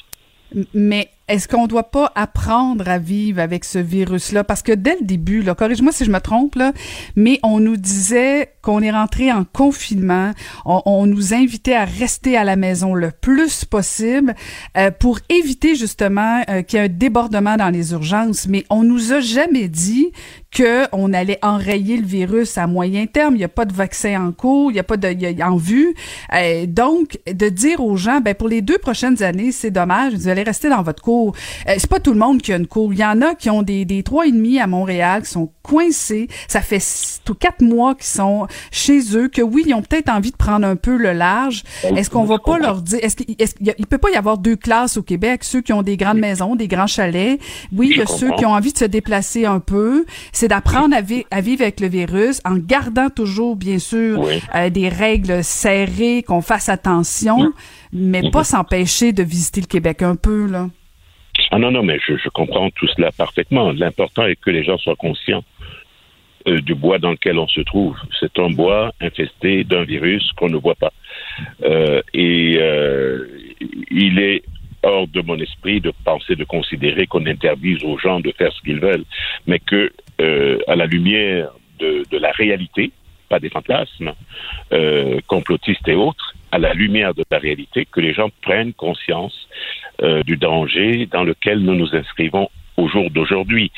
Mais est-ce qu'on doit pas apprendre à vivre avec ce virus-là? Parce que dès le début, corrige-moi si je me trompe, là, mais on nous disait qu'on est rentré en confinement, on, on nous invitait à rester à la maison le plus possible euh, pour éviter justement euh, qu'il y ait un débordement dans les urgences. Mais on nous a jamais dit que on allait enrayer le virus à moyen terme. Il n'y a pas de vaccin en cours, il n'y a pas de y a- en vue. Euh, donc, de dire aux gens, ben pour les deux prochaines années, c'est dommage, vous allez rester dans votre cours. Euh, c'est pas tout le monde qui a une cour. Il y en a qui ont des des trois et demi à Montréal, qui sont coincés. Ça fait six- tout quatre mois qu'ils sont chez eux. Que oui, ils ont peut-être envie de prendre un peu le large. Est-ce qu'on va pas leur dire Est-ce qu'il il peut pas y avoir deux classes au Québec Ceux qui ont des grandes maisons, des grands chalets. Oui, il y a ceux qui ont envie de se déplacer un peu. C'est d'apprendre à, vi- à vivre avec le virus en gardant toujours, bien sûr, Oui. euh, des règles serrées, qu'on fasse attention, mais pas s'empêcher de visiter le Québec un peu, là. Ah non non mais je, je comprends tout cela parfaitement. L'important est que les gens soient conscients euh, du bois dans lequel on se trouve. C'est un bois infesté d'un virus qu'on ne voit pas. Euh, et euh, il est hors de mon esprit de penser, de considérer qu'on interdise aux gens de faire ce qu'ils veulent, mais que euh, à la lumière de, de la réalité, pas des fantasmes euh, complotistes et autres, à la lumière de la réalité, que les gens prennent conscience euh, du danger dans lequel nous nous inscrivons au jour d'aujourd'hui.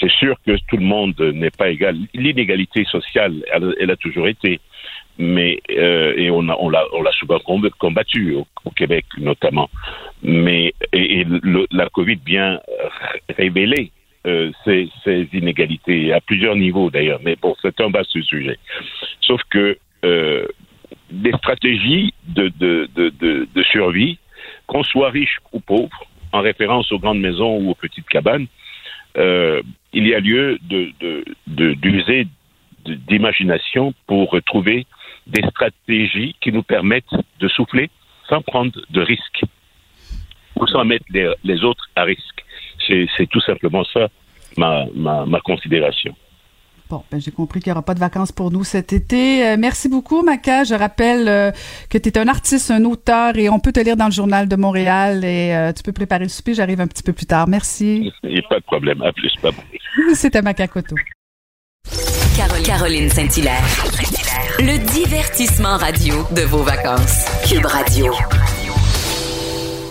C'est sûr que tout le monde n'est pas égal. L'inégalité sociale, elle, elle a toujours été, mais euh, et on a, on l'a, on l'a souvent comb- combattu au, Québec notamment. Mais et, et la Covid vient révéler euh, ces, ces inégalités à plusieurs niveaux d'ailleurs. Mais bon, c'est un vaste sujet. Sauf que euh, des stratégies de, de, de, de, de survie, qu'on soit riche ou pauvre, en référence aux grandes maisons ou aux petites cabanes, euh, il y a lieu d'user d'imagination pour trouver des stratégies qui nous permettent de souffler sans prendre de risques ou sans mettre les, autres à risque. C'est, tout simplement ça ma considération. Bon, ben, j'ai compris qu'il n'y aura pas de vacances pour nous cet été. Euh, merci beaucoup, Maca. Je rappelle euh, que tu es un artiste, un auteur et on peut te lire dans le Journal de Montréal et euh, tu peux préparer le souper. J'arrive un petit peu plus tard. Merci. Il n'y a pas de problème. À plus. Bye bye. C'était Maca Coto. Caroline, Caroline Saint-Hilaire. Le divertissement radio de vos vacances. Cube Radio.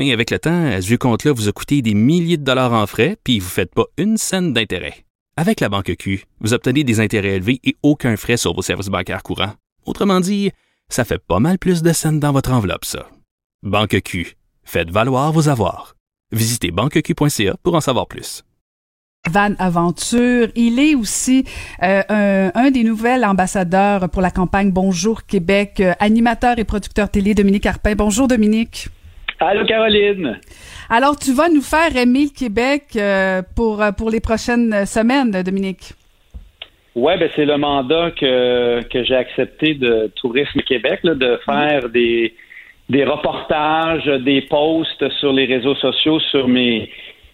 Mais avec le temps, ce vieux compte-là vous a coûté des milliers de dollars en frais, puis vous ne faites pas une scène d'intérêt. Avec la Banque Q, vous obtenez des intérêts élevés et aucun frais sur vos services bancaires courants. Autrement dit, ça fait pas mal plus de scènes dans votre enveloppe, ça. Banque Q. Faites valoir vos avoirs. Visitez banqueq.ca pour en savoir plus. Van Aventure. Il est aussi euh, un, des nouveaux ambassadeurs pour la campagne Bonjour Québec, euh, animateur et producteur télé Dominique Arpin. Bonjour Dominique. Allô Caroline. Alors tu vas nous faire aimer le Québec euh, pour euh, pour les prochaines semaines, Dominique. Ouais, ben c'est le mandat que, que j'ai accepté de Tourisme Québec, là, de faire des, des reportages, des posts sur les réseaux sociaux sur mes,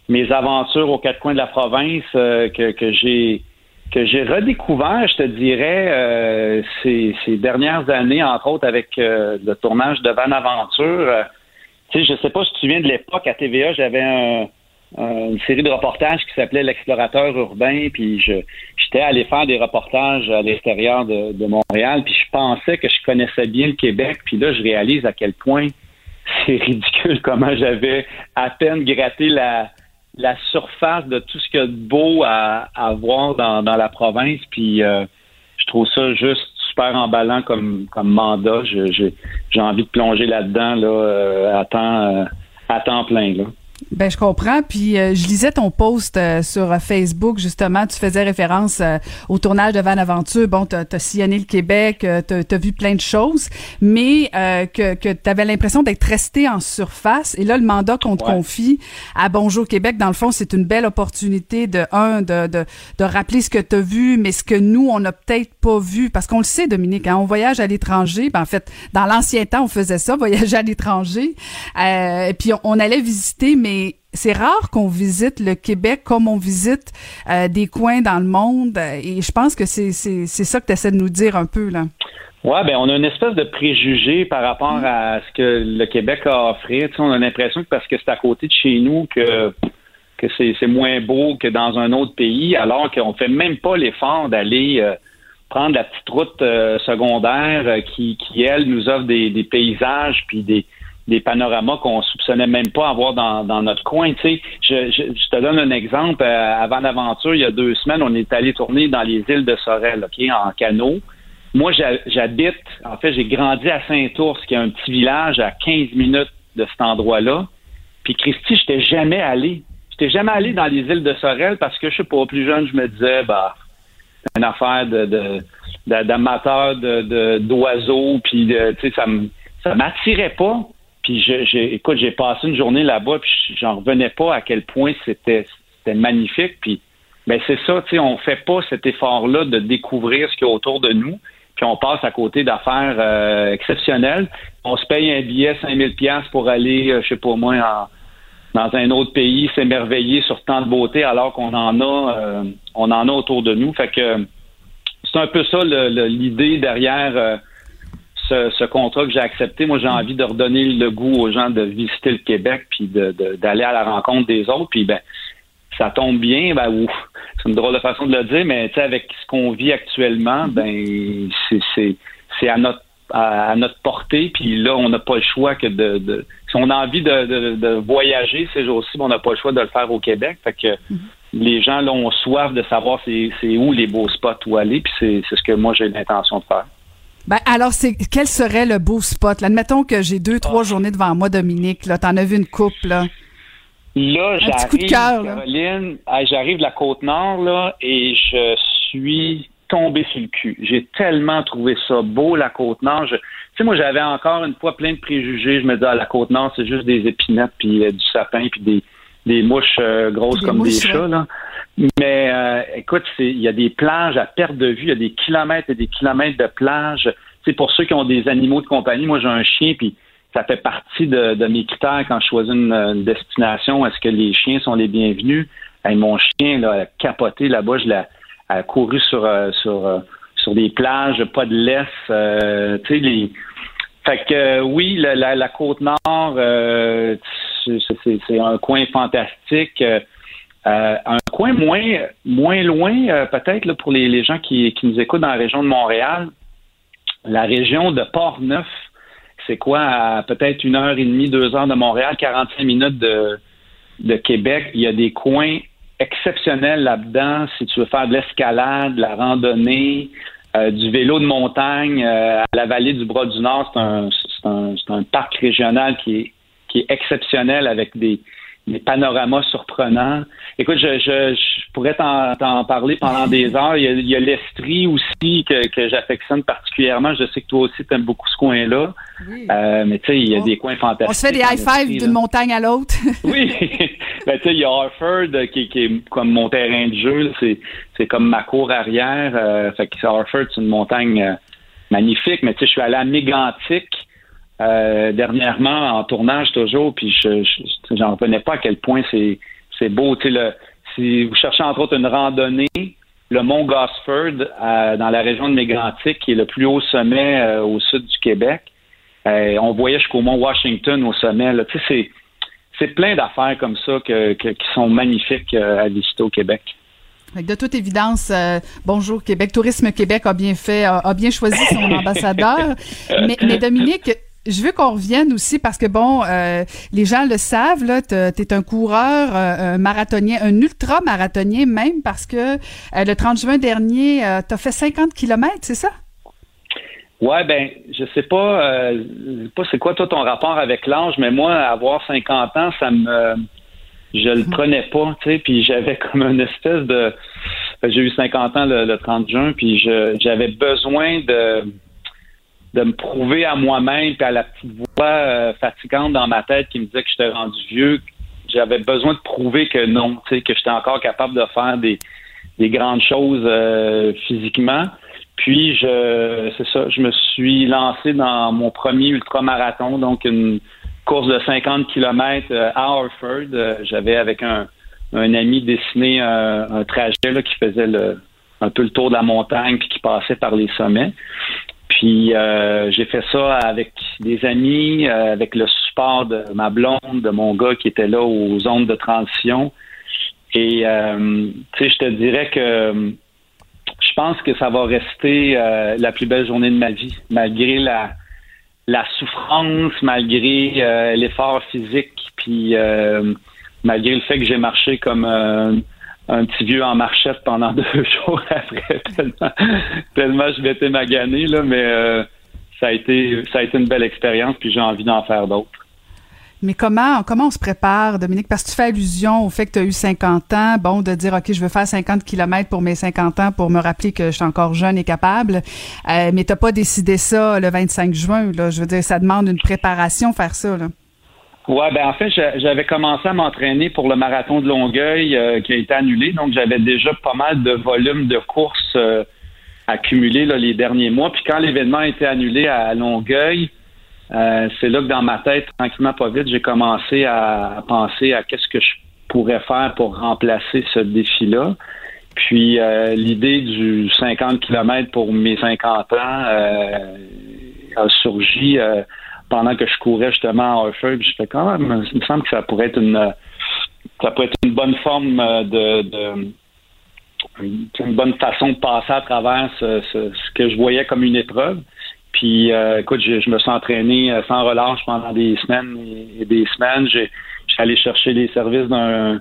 mes aventures aux quatre coins de la province euh, que, que j'ai que j'ai redécouvert, je te dirais, euh, ces, ces dernières années, entre autres avec euh, le tournage de Van Aventure. Tu sais, je sais pas si tu te souviens de l'époque à TVA, j'avais un, une série de reportages qui s'appelait L'explorateur urbain, puis je j'étais allé faire des reportages à l'extérieur de, Montréal, puis je pensais que je connaissais bien le Québec, puis là je réalise à quel point c'est ridicule comment j'avais à peine gratté la la surface de tout ce qu'il y a de beau à, voir dans, dans la province, puis euh, je trouve ça juste super emballant comme comme mandat. J'ai envie de plonger là-dedans là, euh, à temps euh, à temps plein là. Ben je comprends. Puis euh, je lisais ton post euh, sur euh, Facebook justement. Tu faisais référence au tournage de Van Aventure. Bon, t'as as sillonné le Québec, t'as as vu plein de choses, mais que que t'avais l'impression d'être resté en surface. Et là, le mandat qu'on te confie à Bonjour Québec, dans le fond, c'est une belle opportunité de un de de, de rappeler ce que t'as vu, mais ce que nous on n'a peut-être pas vu, parce qu'on le sait, Dominique. Hein, on voyage à l'étranger. Ben, en fait, dans l'ancien temps, on faisait ça, voyager à l'étranger. et puis on, on allait visiter, mais c'est rare qu'on visite le Québec comme on visite euh, des coins dans le monde. Et je pense que c'est ça que tu essaies de nous dire un peu, là. Oui, ben on a une espèce de préjugé par rapport à ce que le Québec a à offrir. on a l'impression que parce que c'est à côté de chez nous que que c'est moins beau que dans un autre pays, alors qu'on fait même pas l'effort d'aller euh, prendre la petite route euh, secondaire qui, qui, elle, nous offre des, des paysages puis des, des panoramas qu'on soupçonnait même pas avoir dans, dans notre coin. Tu sais, je, je, te donne un exemple. Euh, avant l'aventure, il y a deux semaines, on est allé tourner dans les îles de Sorel, ok, en canot. Moi, j'habite, en fait, j'ai grandi à Saint-Ours, qui est un petit village à 15 minutes de cet endroit-là. Puis Christy, j'étais jamais allé. J'étais jamais allé dans les îles de Sorel parce que je sais pas, plus jeune, je me disais, bah, une affaire de, de d'amateurs de, d'oiseaux, puis tu sais, ça me ça m'attirait pas. Puis, j'ai, écoute, j'ai passé une journée là-bas, puis j'en revenais pas à quel point c'était, c'était magnifique. Puis, ben c'est ça, tu sais, on fait pas cet effort-là de découvrir ce qu'il y a autour de nous, puis on passe à côté d'affaires euh, exceptionnelles. On se paye un billet 5000 pièces pour aller, euh, je sais pas moi, dans un autre pays, s'émerveiller sur tant de beauté, alors qu'on en a, euh, on en a autour de nous. Fait que c'est un peu ça l'idée derrière ce, contrat que j'ai accepté, moi, j'ai envie de redonner le goût aux gens de visiter le Québec puis d'aller à la rencontre des autres. Puis, ben, ça tombe bien, ben, c'est une drôle de façon de le dire, mais avec ce qu'on vit actuellement, ben, c'est à notre à, notre portée. Puis là, on n'a pas le choix que de, si on a envie de, voyager ces jours-ci, ben, on n'a pas le choix de le faire au Québec. Fait que mm-hmm. les gens là ont soif de savoir c'est où les beaux spots où aller. Puis c'est ce que moi j'ai l'intention de faire. Ben, alors, c'est quel serait le beau spot? Admettons que j'ai deux, trois ah. journées devant moi, Dominique. Là, t'en as vu une coupe, là. Là, j'arrive, Caroline, j'arrive de la Côte-Nord, là, et je suis tombé sur le cul. J'ai tellement trouvé ça beau, la Côte-Nord. Tu sais, moi, j'avais encore une fois plein de préjugés. Je me disais, ah, la Côte-Nord, c'est juste des épinettes, puis euh, du sapin, puis des, des mouches euh, grosses comme des chats, là. Mais euh, écoute, il y a des plages à perte de vue, il y a des kilomètres et des kilomètres de plages. C'est pour ceux qui ont des animaux de compagnie. Moi, j'ai un chien, puis ça fait partie de, mes critères quand je choisis une, destination. Est-ce que les chiens sont les bienvenus? mon chien là, a capoté là-bas, je l'ai a couru sur euh, sur euh, sur des plages, pas de laisse. tu sais, les. Fait que oui, la, la, côte nord, c'est un coin fantastique. Euh, un coin moins, moins loin, euh, peut-être pour les, gens qui, nous écoutent dans la région de Montréal, la région de Port-Neuf, c'est quoi, peut-être une heure et demie, deux heures de Montréal, 45 minutes de, de Québec. Il y a des coins exceptionnels là-dedans. Si tu veux faire de l'escalade, de la randonnée, euh, du vélo de montagne à la vallée du Bras du Nord, c'est un, un, un, parc régional qui est, qui est exceptionnel avec des, des panoramas surprenants. Écoute, je, je, je pourrais t'en parler pendant des heures. Il y a, l'Estrie aussi que, que j'affectionne particulièrement. Je sais que toi aussi, tu aimes beaucoup ce coin-là. Euh, mais tu sais, il y a des coins fantastiques. On se fait des high-fives d'une montagne à l'autre. oui. ben, tu sais, il y a Harford qui, qui, est comme mon terrain de jeu. C'est comme ma cour arrière. Euh, fait que Harford, c'est une montagne euh, magnifique. Mais tu sais, je suis allé à Mégantic euh, dernièrement en tournage toujours, puis je j'en revenais pas à quel point c'est c'est beau. Le, si vous cherchez entre autres une randonnée, le mont Gosford euh, dans la région de Mégantic, qui est le plus haut sommet euh, au sud du Québec, on voyait jusqu'au mont Washington au sommet. Là. C'est c'est plein d'affaires comme ça que, qui sont magnifiques euh, à visiter au Québec. De toute évidence, euh, bonjour Québec, Tourisme Québec a bien fait, a, bien choisi son ambassadeur. mais, mais, Dominique, je veux qu'on revienne aussi parce que bon, euh, les gens le savent là, tu es un coureur, un marathonien, un ultra marathonien même parce que le 30 juin dernier, tu as fait 50 kilomètres, c'est ça? Ouais, ben, je sais pas, euh, pas c'est quoi toi ton rapport avec l'âge, mais moi, avoir 50 ans, ça me, je le prenais pas, tu sais, puis j'avais comme une espèce de, j'ai eu 50 ans le, 30 juin, puis j'avais besoin de, de me prouver à moi-même, puis à la petite voix euh, fatigante dans ma tête qui me disait que j'étais rendu vieux, j'avais besoin de prouver que non, que j'étais encore capable de faire des, des grandes choses euh, physiquement. Puis je c'est ça, je me suis lancé dans mon premier ultramarathon, donc une course de 50 km euh, à Harford. Euh, j'avais avec un, un ami dessiné un, un trajet là, qui faisait le, un peu le tour de la montagne puis qui passait par les sommets. Puis euh, j'ai fait ça avec des amis, avec le support de ma blonde, de mon gars qui était là aux zones de transition. Et tu sais, je te dirais que je pense que ça va rester euh, la plus belle journée de ma vie, malgré la, la souffrance, malgré euh, l'effort physique, puis euh, malgré le fait que j'ai marché comme un petit vieux en marchette pendant deux jours après, tellement, tellement je m'étais magané, là, mais ça a été ça a été une belle expérience, puis j'ai envie d'en faire d'autres. Mais comment, comment on se prépare, Dominique? Parce que tu fais allusion au fait que tu as eu 50 ans, bon, de dire, OK, je veux faire 50 km pour mes 50 ans pour me rappeler que je suis encore jeune et capable. Euh, mais tu pas décidé ça le 25 juin, là. Je veux dire, ça demande une préparation faire ça, là. Ouais, ben en fait, j'avais commencé à m'entraîner pour le marathon de Longueuil euh, qui a été annulé, donc j'avais déjà pas mal de volume de courses euh, accumulés là, les derniers mois. Puis quand l'événement a été annulé à Longueuil, euh, c'est là que dans ma tête, tranquillement, pas vite, j'ai commencé à, penser à qu'est-ce que je pourrais faire pour remplacer ce défi-là. Puis euh, l'idée du 50 km pour mes 50 ans euh, a surgi pendant que je courais justement à Harford. Je fais quand même, il me semble que ça pourrait être une ça pourrait être une bonne forme de, de une bonne façon de passer à travers ce, que je voyais comme une épreuve. Puis, euh, écoute, je, me suis entraîné euh, sans relâche pendant des semaines et, des semaines. J'ai allé chercher les services d'un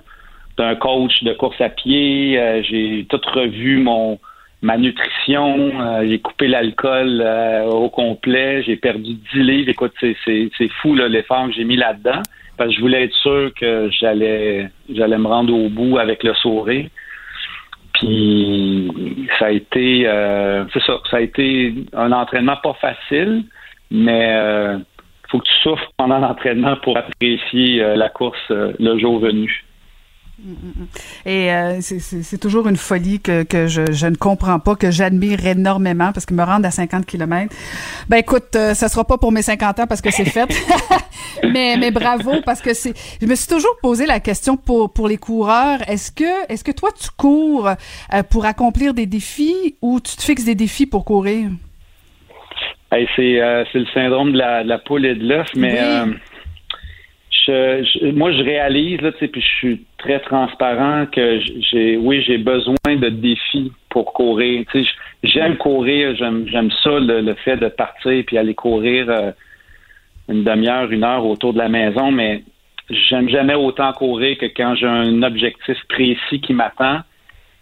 d'un coach de course à pied. Euh, j'ai tout revu mon ma nutrition. j'ai coupé l'alcool au complet. J'ai perdu 10 livres. Écoute, c'est fou l'effort que j'ai mis là-dedans. Parce que je voulais être sûr que j'allais j'allais me rendre au bout avec le sourire. Puis ça a été, euh, c'est ça, ça a été un entraînement pas facile, mais euh, faut que tu souffres pendant l'entraînement pour apprécier euh, la course le jour venu. Et euh, c'est toujours une folie que, que je, je, ne comprends pas, que j'admire énormément parce que me rendre à 50 km. Ben écoute, euh, ça sera pas pour mes 50 ans parce que c'est fait. mais, mais bravo parce que c'est. Je me suis toujours posé la question pour pour les coureurs. Est-ce que est-ce que toi tu cours euh, pour accomplir des défis ou tu te fixes des défis pour courir? c'est c'est le syndrome de la, de la poule et de l'œuf, mais moi, je réalise, là, puis je suis très transparent que j'ai, oui, j'ai besoin de défis pour courir. j'aime courir, j'aime, ça, le, fait de partir puis aller courir euh, une demi-heure, une heure autour de la maison, mais j'aime jamais autant courir que quand j'ai un objectif précis qui m'attend.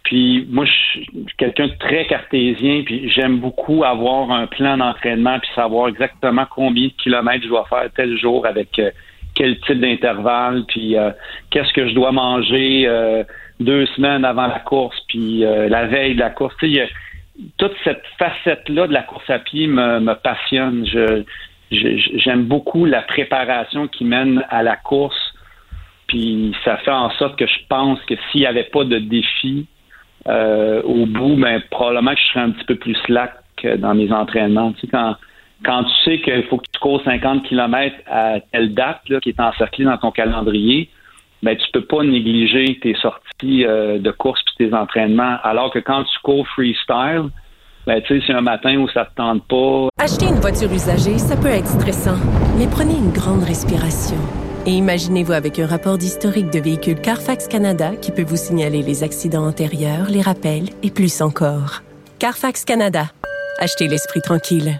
Puis moi, je suis quelqu'un de très cartésien, puis j'aime beaucoup avoir un plan d'entraînement, puis savoir exactement combien de kilomètres je dois faire tel jour avec euh, quel type d'intervalle, puis euh, qu'est-ce que je dois manger euh, deux semaines avant la course, puis euh, la veille de la course. Tu sais, toute cette facette-là de la course à pied me, me passionne. Je, j'aime beaucoup la préparation qui mène à la course, puis ça fait en sorte que je pense que s'il n'y avait pas de défi au bout, ben probablement que je serais un petit peu plus slack dans mes entraînements. Tu sais, quand quand tu sais qu'il faut que tu cours 50 km à telle date qui est encerclée dans ton calendrier, ben tu peux pas négliger tes sorties euh, de course et tes entraînements. Alors que quand tu cours freestyle, ben tu sais, c'est un matin où ça te tente pas. Acheter une voiture usagée, ça peut être stressant, mais prenez une grande respiration. Et imaginez-vous avec un rapport d'historique de véhicule Carfax Canada qui peut vous signaler les accidents antérieurs, les rappels et plus encore. Carfax Canada. Achetez l'esprit tranquille.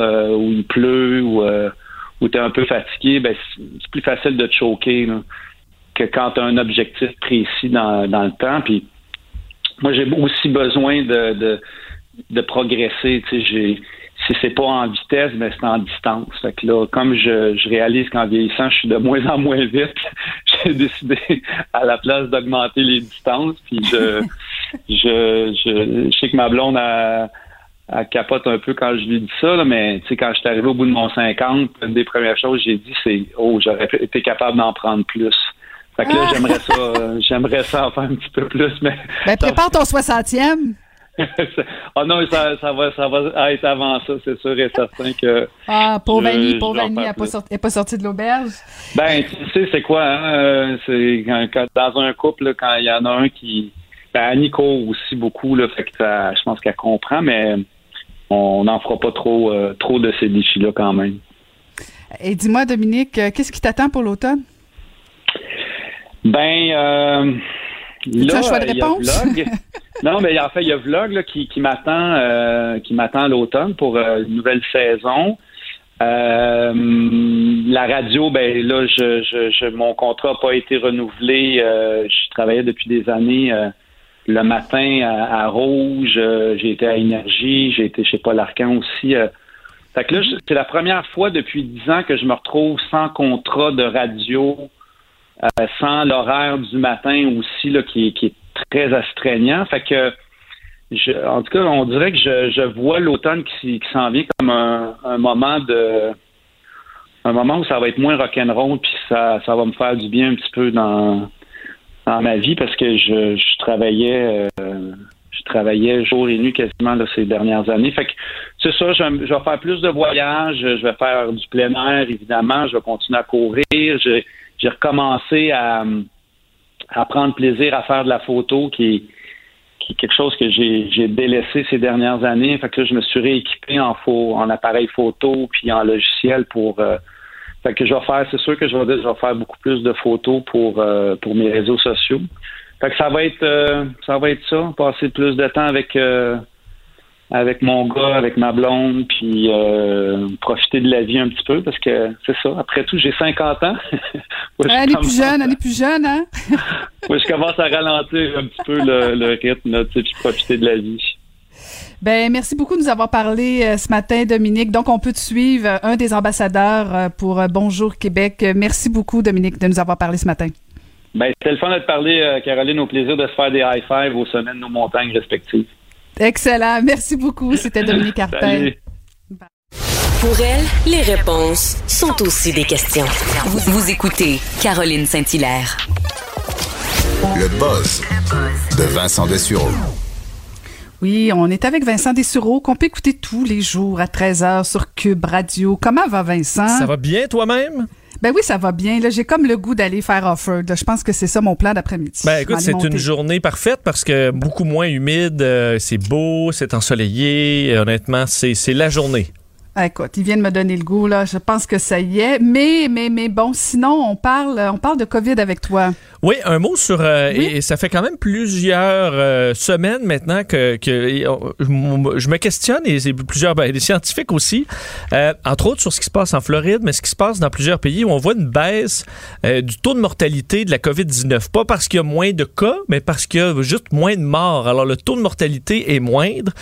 Euh, où il pleut ou euh, où tu es un peu fatigué, ben, c'est plus facile de te choquer là, que quand tu as un objectif précis dans, dans le temps. Puis moi, j'ai aussi besoin de, de, de progresser. J'ai, si c'est pas en vitesse, ben c'est en distance. Fait que là, comme je, je réalise qu'en vieillissant, je suis de moins en moins vite, j'ai décidé à la place d'augmenter les distances. Puis je, je, je, je sais que ma blonde a elle capote un peu quand je lui dis ça, là, mais tu sais, quand je suis arrivé au bout de mon 50, une des premières choses que j'ai dit, c'est Oh, j'aurais été capable d'en prendre plus. Fait que là, j'aimerais ça, euh, j'aimerais ça en faire un petit peu plus, mais. Ben, prépare ton 60e. oh non, ça, ça va, ça va être avant ça, c'est sûr et certain que. Ah, pauvre Annie, pauvre Annie, elle n'est pas, sorti- sortie de l'auberge. Ben, tu sais, c'est quoi, hein? euh, C'est quand, quand- dans un couple, quand il y en a un qui. Ben, Annie court aussi beaucoup, là, fait que ça- je pense qu'elle comprend, mais on n'en fera pas trop, euh, trop de ces défis-là quand même. Et dis-moi, Dominique, euh, qu'est-ce qui t'attend pour l'automne? Ben, euh, As-tu là, un choix de il y a réponse? Vlog. non, mais en fait, il y a Vlog là, qui, qui m'attend euh, qui m'attend à l'automne pour euh, une nouvelle saison. La radio, ben là, je, je, je- mon contrat n'a pas été renouvelé. Je travaillais depuis des années le matin à, à Rouge. euh, j'ai été à Énergie. J'ai été chez Paul Arcan aussi. euh. fait que là, c'est la première fois depuis dix ans que je me retrouve sans contrat de radio euh, sans l'horaire du matin aussi là, qui, qui est très astreignant. Fait que je, en tout cas, on dirait que je, je vois l'automne qui, qui s'en vient comme un, un moment de un moment où ça va être moins rock'n'roll puis ça, ça va me faire du bien un petit peu dans, dans ma vie parce que je, je travaillais euh, je travaillais jour et nuit quasiment là, ces dernières années. Fait que c'est ça, je, je vais faire plus de voyages, je vais faire du plein air, évidemment, je vais continuer à courir. J'ai, recommencé à, à prendre plaisir à faire de la photo qui est, qui est quelque chose que j'ai, j'ai délaissé ces dernières années. Fait que là, je me suis rééquipé en, pho- en appareil photo puis en logiciel pour euh, fait que je vais faire, c'est sûr que je vais, je vais faire beaucoup plus de photos pour, euh, pour mes réseaux sociaux. Fait que ça va être euh, ça va être ça, passer plus de temps avec euh, avec mon gars, avec ma blonde, puis euh, profiter de la vie un petit peu parce que c'est ça. Après tout, j'ai 50 ans. Elle est plus jeune, elle est plus jeune, hein? que je commence à ralentir un petit peu le, le rythme, tu sais, puis profiter de la vie. Ben, merci beaucoup de nous avoir parlé euh, ce matin, Dominique. Donc, on peut te suivre, euh, un des ambassadeurs euh, pour euh, Bonjour Québec. Merci beaucoup, Dominique, de nous avoir parlé ce matin. Ben, c'était le fun de te parler, euh, Caroline, au plaisir de se faire des high five au sommet de nos montagnes respectives. Excellent. Merci beaucoup. C'était Dominique. Salut. Pour elle, les réponses sont aussi des questions. Vous, vous écoutez Caroline Saint-Hilaire. Le buzz de Vincent Dessureau. Oui, on est avec Vincent Dessureau, qu'on peut écouter tous les jours à 13h sur Cube Radio. Comment va Vincent? Ça va bien toi-même? Ben oui, ça va bien. Là, j'ai comme le goût d'aller faire Offord. Je pense que c'est ça mon plan d'après-midi. Ben écoute, c'est une journée parfaite parce que beaucoup moins humide, euh, c'est beau, c'est ensoleillé. Et honnêtement, c'est la journée. Ah, Écoute, ils viennent me donner le goût, là. Je pense que ça y est. Mais, mais, mais bon, sinon, on parle, on parle de COVID avec toi. Oui, un mot sur... euh, et, et ça fait quand même plusieurs euh, semaines maintenant que, que et, euh, je je me questionne, et c'est plusieurs ben, des scientifiques aussi, euh, entre autres sur ce qui se passe en Floride, mais ce qui se passe dans plusieurs pays où on voit une baisse du taux de mortalité de la COVID-19. Pas parce qu'il y a moins de cas, mais parce qu'il y a juste moins de morts. Alors, le taux de mortalité est moindre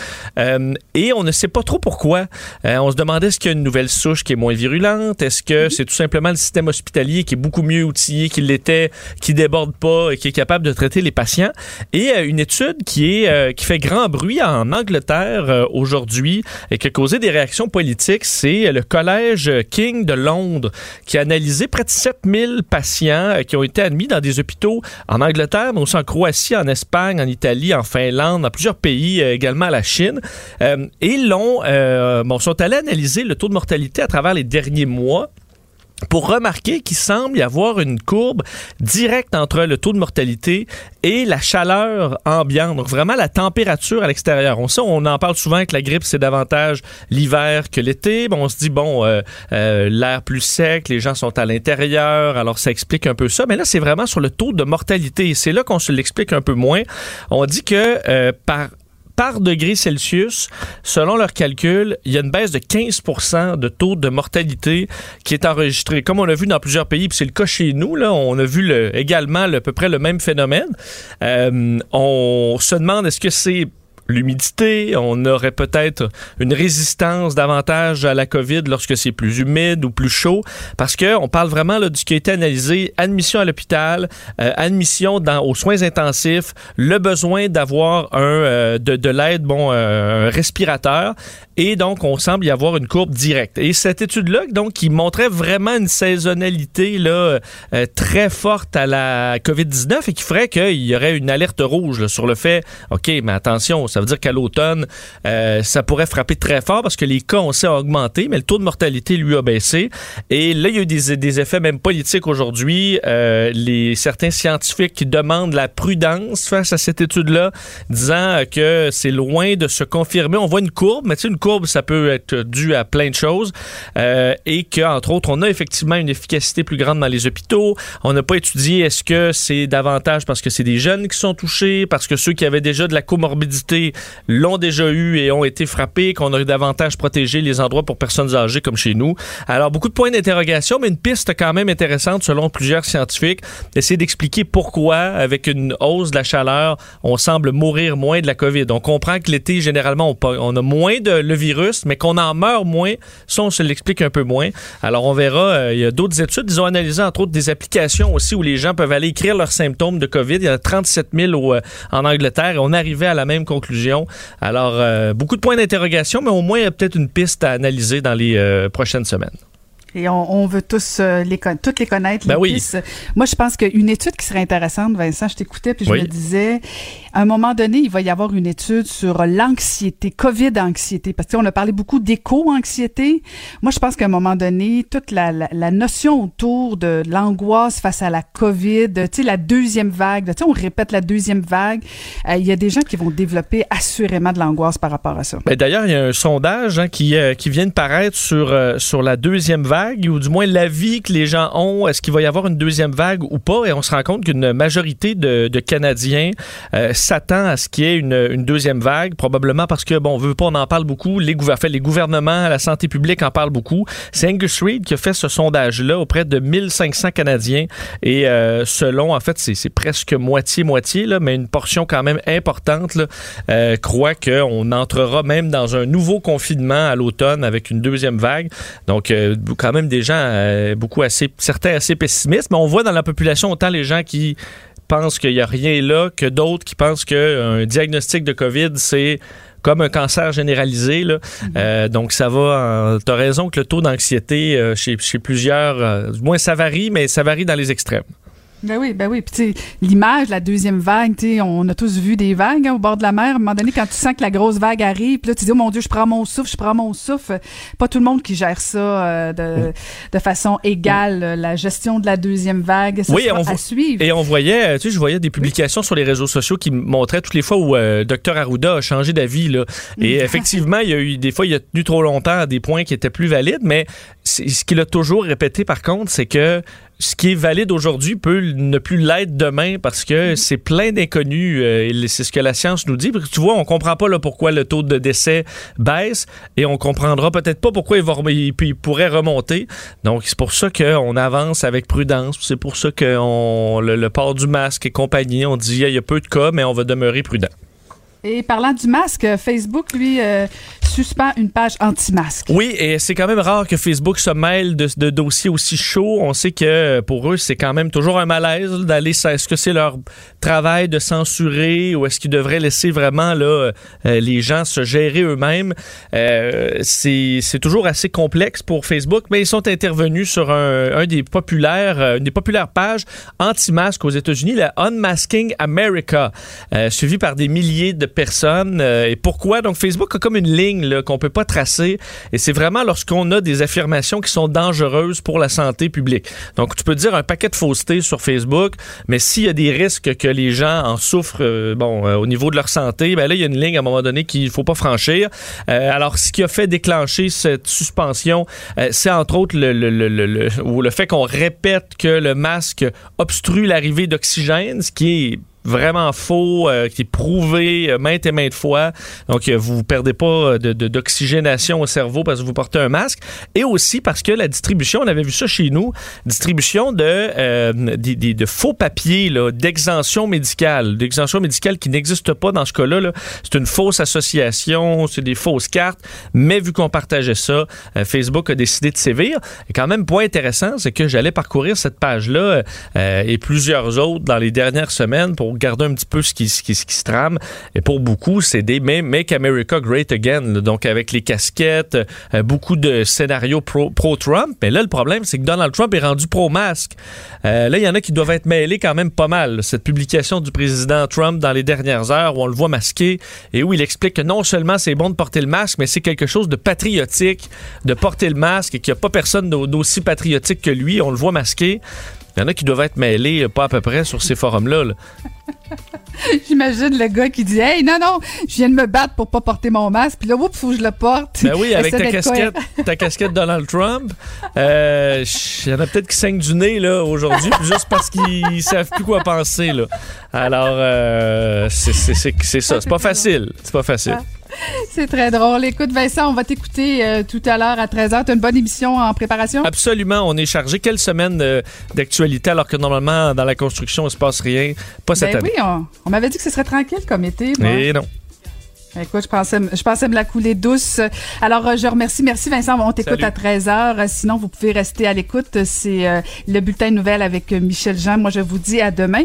et on ne sait pas trop pourquoi. On se demandait est-ce qu'il y a une nouvelle souche qui est moins virulente? Est-ce que c'est tout simplement le système hospitalier qui est beaucoup mieux outillé qu'il l'était, qui déborde pas et qui est capable de traiter les patients? Et euh, une étude qui, est, euh, qui fait grand bruit en Angleterre euh, aujourd'hui et qui a causé des réactions politiques, c'est le Collège King de Londres qui a analysé près de 7000 patients qui ont été admis dans des hôpitaux en Angleterre, mais aussi en Croatie, en Espagne, en Italie, en Finlande, dans plusieurs pays, également à la Chine. et l'ont, bon, sont allés le taux de mortalité à travers les derniers mois pour remarquer qu'il semble y avoir une courbe directe entre le taux de mortalité et la chaleur ambiante, donc vraiment la température à l'extérieur. On sait, on en parle souvent que la grippe, c'est davantage l'hiver que l'été. Bon, on se dit, bon, euh, euh, l'air plus sec, les gens sont à l'intérieur, alors ça explique un peu ça. Mais là, c'est vraiment sur le taux de mortalité. C'est là qu'on se l'explique un peu moins. On dit que euh, par par degré Celsius, selon leurs calculs, il y a une baisse de 15% de taux de mortalité qui est enregistré. Comme on a vu dans plusieurs pays, puis c'est le cas chez nous, là, on a vu le, également à peu près le même phénomène. Euh, on se demande est-ce que c'est l'humidité, on aurait peut-être une résistance davantage à la COVID lorsque c'est plus humide ou plus chaud, parce que on parle vraiment là, de ce qui a été analysé, admission à l'hôpital, euh, admission dans, aux soins intensifs, le besoin d'avoir un euh, de, de l'aide, bon, euh, un respirateur, et donc on semble y avoir une courbe directe. Et cette étude-là, donc, qui montrait vraiment une saisonnalité là très forte à la COVID-19 et qui ferait qu'il y aurait une alerte rouge sur le fait, ok, mais attention, ça veut dire qu'à l'automne, euh, ça pourrait frapper très fort parce que les cas, on sait, ont augmenté, mais le taux de mortalité, lui, a baissé. Et là, il y a eu des, effets même politiques aujourd'hui. Euh, certains scientifiques demandent la prudence face à cette étude-là, disant que c'est loin de se confirmer. On voit une courbe, mais tu sais, une courbe, ça peut être dû à plein de choses. Euh, et qu'entre autres, on a effectivement une efficacité plus grande dans les hôpitaux. On n'a pas étudié est-ce que c'est davantage parce que c'est des jeunes qui sont touchés, parce que ceux qui avaient déjà de la comorbidité l'ont déjà eu et ont été frappés, qu'on aurait davantage protégé les endroits pour personnes âgées comme chez nous. Alors, beaucoup de points d'interrogation, mais une piste quand même intéressante selon plusieurs scientifiques, d'essayer d'expliquer pourquoi, avec une hausse de la chaleur, on semble mourir moins de la COVID. On comprend que l'été, généralement, on, a moins de le virus, mais qu'on en meurt moins, ça, on se l'explique un peu moins. Alors, on verra, euh, il y a d'autres études, ils ont analysé, entre autres, des applications aussi où les gens peuvent aller écrire leurs symptômes de COVID. Il y en a 37 000 euh, en Angleterre et on arrivait à la même conclusion alors, euh, beaucoup de points d'interrogation, mais au moins, il y a peut-être une piste à analyser dans les euh, prochaines semaines. Et on, veut tous euh, les toutes les connaître. Ben les pistes. Moi, je pense qu'une étude qui serait intéressante, Vincent, je t'écoutais puis je me disais, à un moment donné, il va y avoir une étude sur l'anxiété, COVID-anxiété, parce qu'on a parlé beaucoup d'éco-anxiété. Moi, je pense qu'à un moment donné, toute la, la, notion autour de l'angoisse face à la COVID, tu sais, la deuxième vague, tu sais, on répète la deuxième vague, euh, il y a des gens qui vont développer assurément de l'angoisse par rapport à ça. Ben, D'ailleurs, il y a un sondage hein, qui, euh, qui vient de paraître sur, sur la deuxième vague ou du moins l'avis que les gens ont, est-ce qu'il va y avoir une deuxième vague ou pas? Et on se rend compte qu'une majorité de, Canadiens euh, s'attend à ce qu'il y ait une, deuxième vague, probablement parce que, bon, on veut pas, on en parle beaucoup, les, les gouvernements, la santé publique en parlent beaucoup. C'est Angus Reid qui a fait ce sondage-là auprès de 1500 Canadiens et euh, selon, en fait, c'est presque moitié-moitié, mais une portion quand même importante là, euh, croit qu'on entrera même dans un nouveau confinement à l'automne avec une deuxième vague. Donc, quand même des gens, euh, beaucoup assez, certains assez pessimistes, mais on voit dans la population autant les gens qui pensent qu'il n'y a rien là que d'autres qui pensent qu'un diagnostic de COVID, c'est comme un cancer généralisé. Là. Mm-hmm. Euh, donc, ça va. Tu as raison que le taux d'anxiété euh, chez, chez, plusieurs, du moins ça varie, mais ça varie dans les extrêmes. Ben oui, ben oui. Puis l'image, la deuxième vague, tu on a tous vu des vagues hein, au bord de la mer. À un moment donné, quand tu sens que la grosse vague arrive, puis là, tu dis, oh mon Dieu, je prends mon souffle, je prends mon souffle. Pas tout le monde qui gère ça euh, de, de, façon égale. La gestion de la deuxième vague, ça oui, on à suivre. Et on voyait, tu sais, je voyais des publications sur les réseaux sociaux qui montraient toutes les fois où euh, Dr Arruda a changé d'avis. Là. Et effectivement, il y a eu des fois, il a tenu trop longtemps à des points qui étaient plus valides, mais ce qu'il a toujours répété, par contre, c'est que ce qui est valide aujourd'hui peut ne plus l'être demain parce que mm-hmm. c'est plein d'inconnus. Euh, c'est ce que la science nous dit. Parce que tu vois, on comprend pas là, pourquoi le taux de décès baisse et on comprendra peut-être pas pourquoi il, va, il, pourrait remonter. Donc, c'est pour ça qu'on avance avec prudence. C'est pour ça que le, le, port du masque et compagnie, on dit il y a peu de cas, mais on va demeurer prudent. Et parlant du masque, Facebook, lui, euh, suspend une page anti-masque. Oui, et c'est quand même rare que Facebook se mêle de, dossiers aussi chauds. On sait que pour eux, c'est quand même toujours un malaise d'aller. Est-ce que c'est leur travail de censurer ou est-ce qu'ils devraient laisser vraiment là, euh, les gens se gérer eux-mêmes? Euh, c'est toujours assez complexe pour Facebook, mais ils sont intervenus sur un, des populaires, euh, une des populaires pages anti-masque aux États-Unis, la Unmasking America, euh, suivie par des milliers de personnes. Et pourquoi? Donc, Facebook a comme une ligne qu'on peut pas tracer. Et c'est vraiment lorsqu'on a des affirmations qui sont dangereuses pour la santé publique. Donc, tu peux dire un paquet de faussetés sur Facebook, mais s'il y a des risques que les gens en souffrent, euh, euh, au niveau de leur santé, ben là, il y a une ligne à un moment donné qu'il faut pas franchir. Euh, alors, ce qui a fait déclencher cette suspension, c'est entre autres le, le fait qu'on répète que le masque obstrue l'arrivée d'oxygène, ce qui est vraiment faux, euh, qui est prouvé euh, maintes et maintes fois. Donc, euh, vous perdez pas de, de, d'oxygénation au cerveau parce que vous portez un masque. Et aussi parce que la distribution, on avait vu ça chez nous, distribution de, euh, des- de faux papiers d'exemption médicale. D'exemption médicale qui n'existe pas dans ce cas-là. là. C'est une fausse association, c'est des fausses cartes. Mais vu qu'on partageait ça, euh, Facebook a décidé de sévir. Et quand même, point intéressant, c'est que j'allais parcourir cette page-là euh, et plusieurs autres dans les dernières semaines pour regarder un petit peu ce qui, se trame. Et pour beaucoup, c'est des Make America Great Again. donc, avec les casquettes, euh, beaucoup de scénarios pro- pro-Trump. Mais là, le problème, c'est que Donald Trump est rendu pro-masque. Euh, là, il y en a qui doivent être mêlés quand même pas mal. Cette publication du président Trump dans les dernières heures où on le voit masqué et où il explique que non seulement c'est bon de porter le masque, mais c'est quelque chose de patriotique de porter le masque et qu'il n'y a pas personne d'au- d'aussi patriotique que lui. On le voit masqué. Il y en a qui doivent être mêlés, euh, pas à peu près, sur ces forums-là. là. J'imagine le gars qui dit Hey, non, non, je viens de me battre pour pas porter mon masque, puis là, oups, faut que je le porte. Ben oui, avec ta casquette, ta casquette Donald Trump. Euh, Il y en a peut-être qui saignent du nez là aujourd'hui, juste parce qu'ils savent plus quoi penser. Là. Alors, euh, c'est ça. C'est pas facile. C'est pas facile. C'est très drôle. Écoute, Vincent, on va t'écouter euh, tout à l'heure à 13h. T'as une bonne émission en préparation? Absolument, on est chargé. Quelle semaine euh, d'actualité alors que normalement dans la construction il se passe rien. Pas cette Ben année. oui, on, on m'avait dit que ce serait tranquille comme été. moi. Et non. Écoute, je pensais, je pensais me la couler douce. Alors, euh, je remercie. Merci, Vincent. On t'écoute à 13h. Sinon, vous pouvez rester à l'écoute. C'est euh, le bulletin de nouvelles avec Michel Jean. Moi, je vous dis à demain.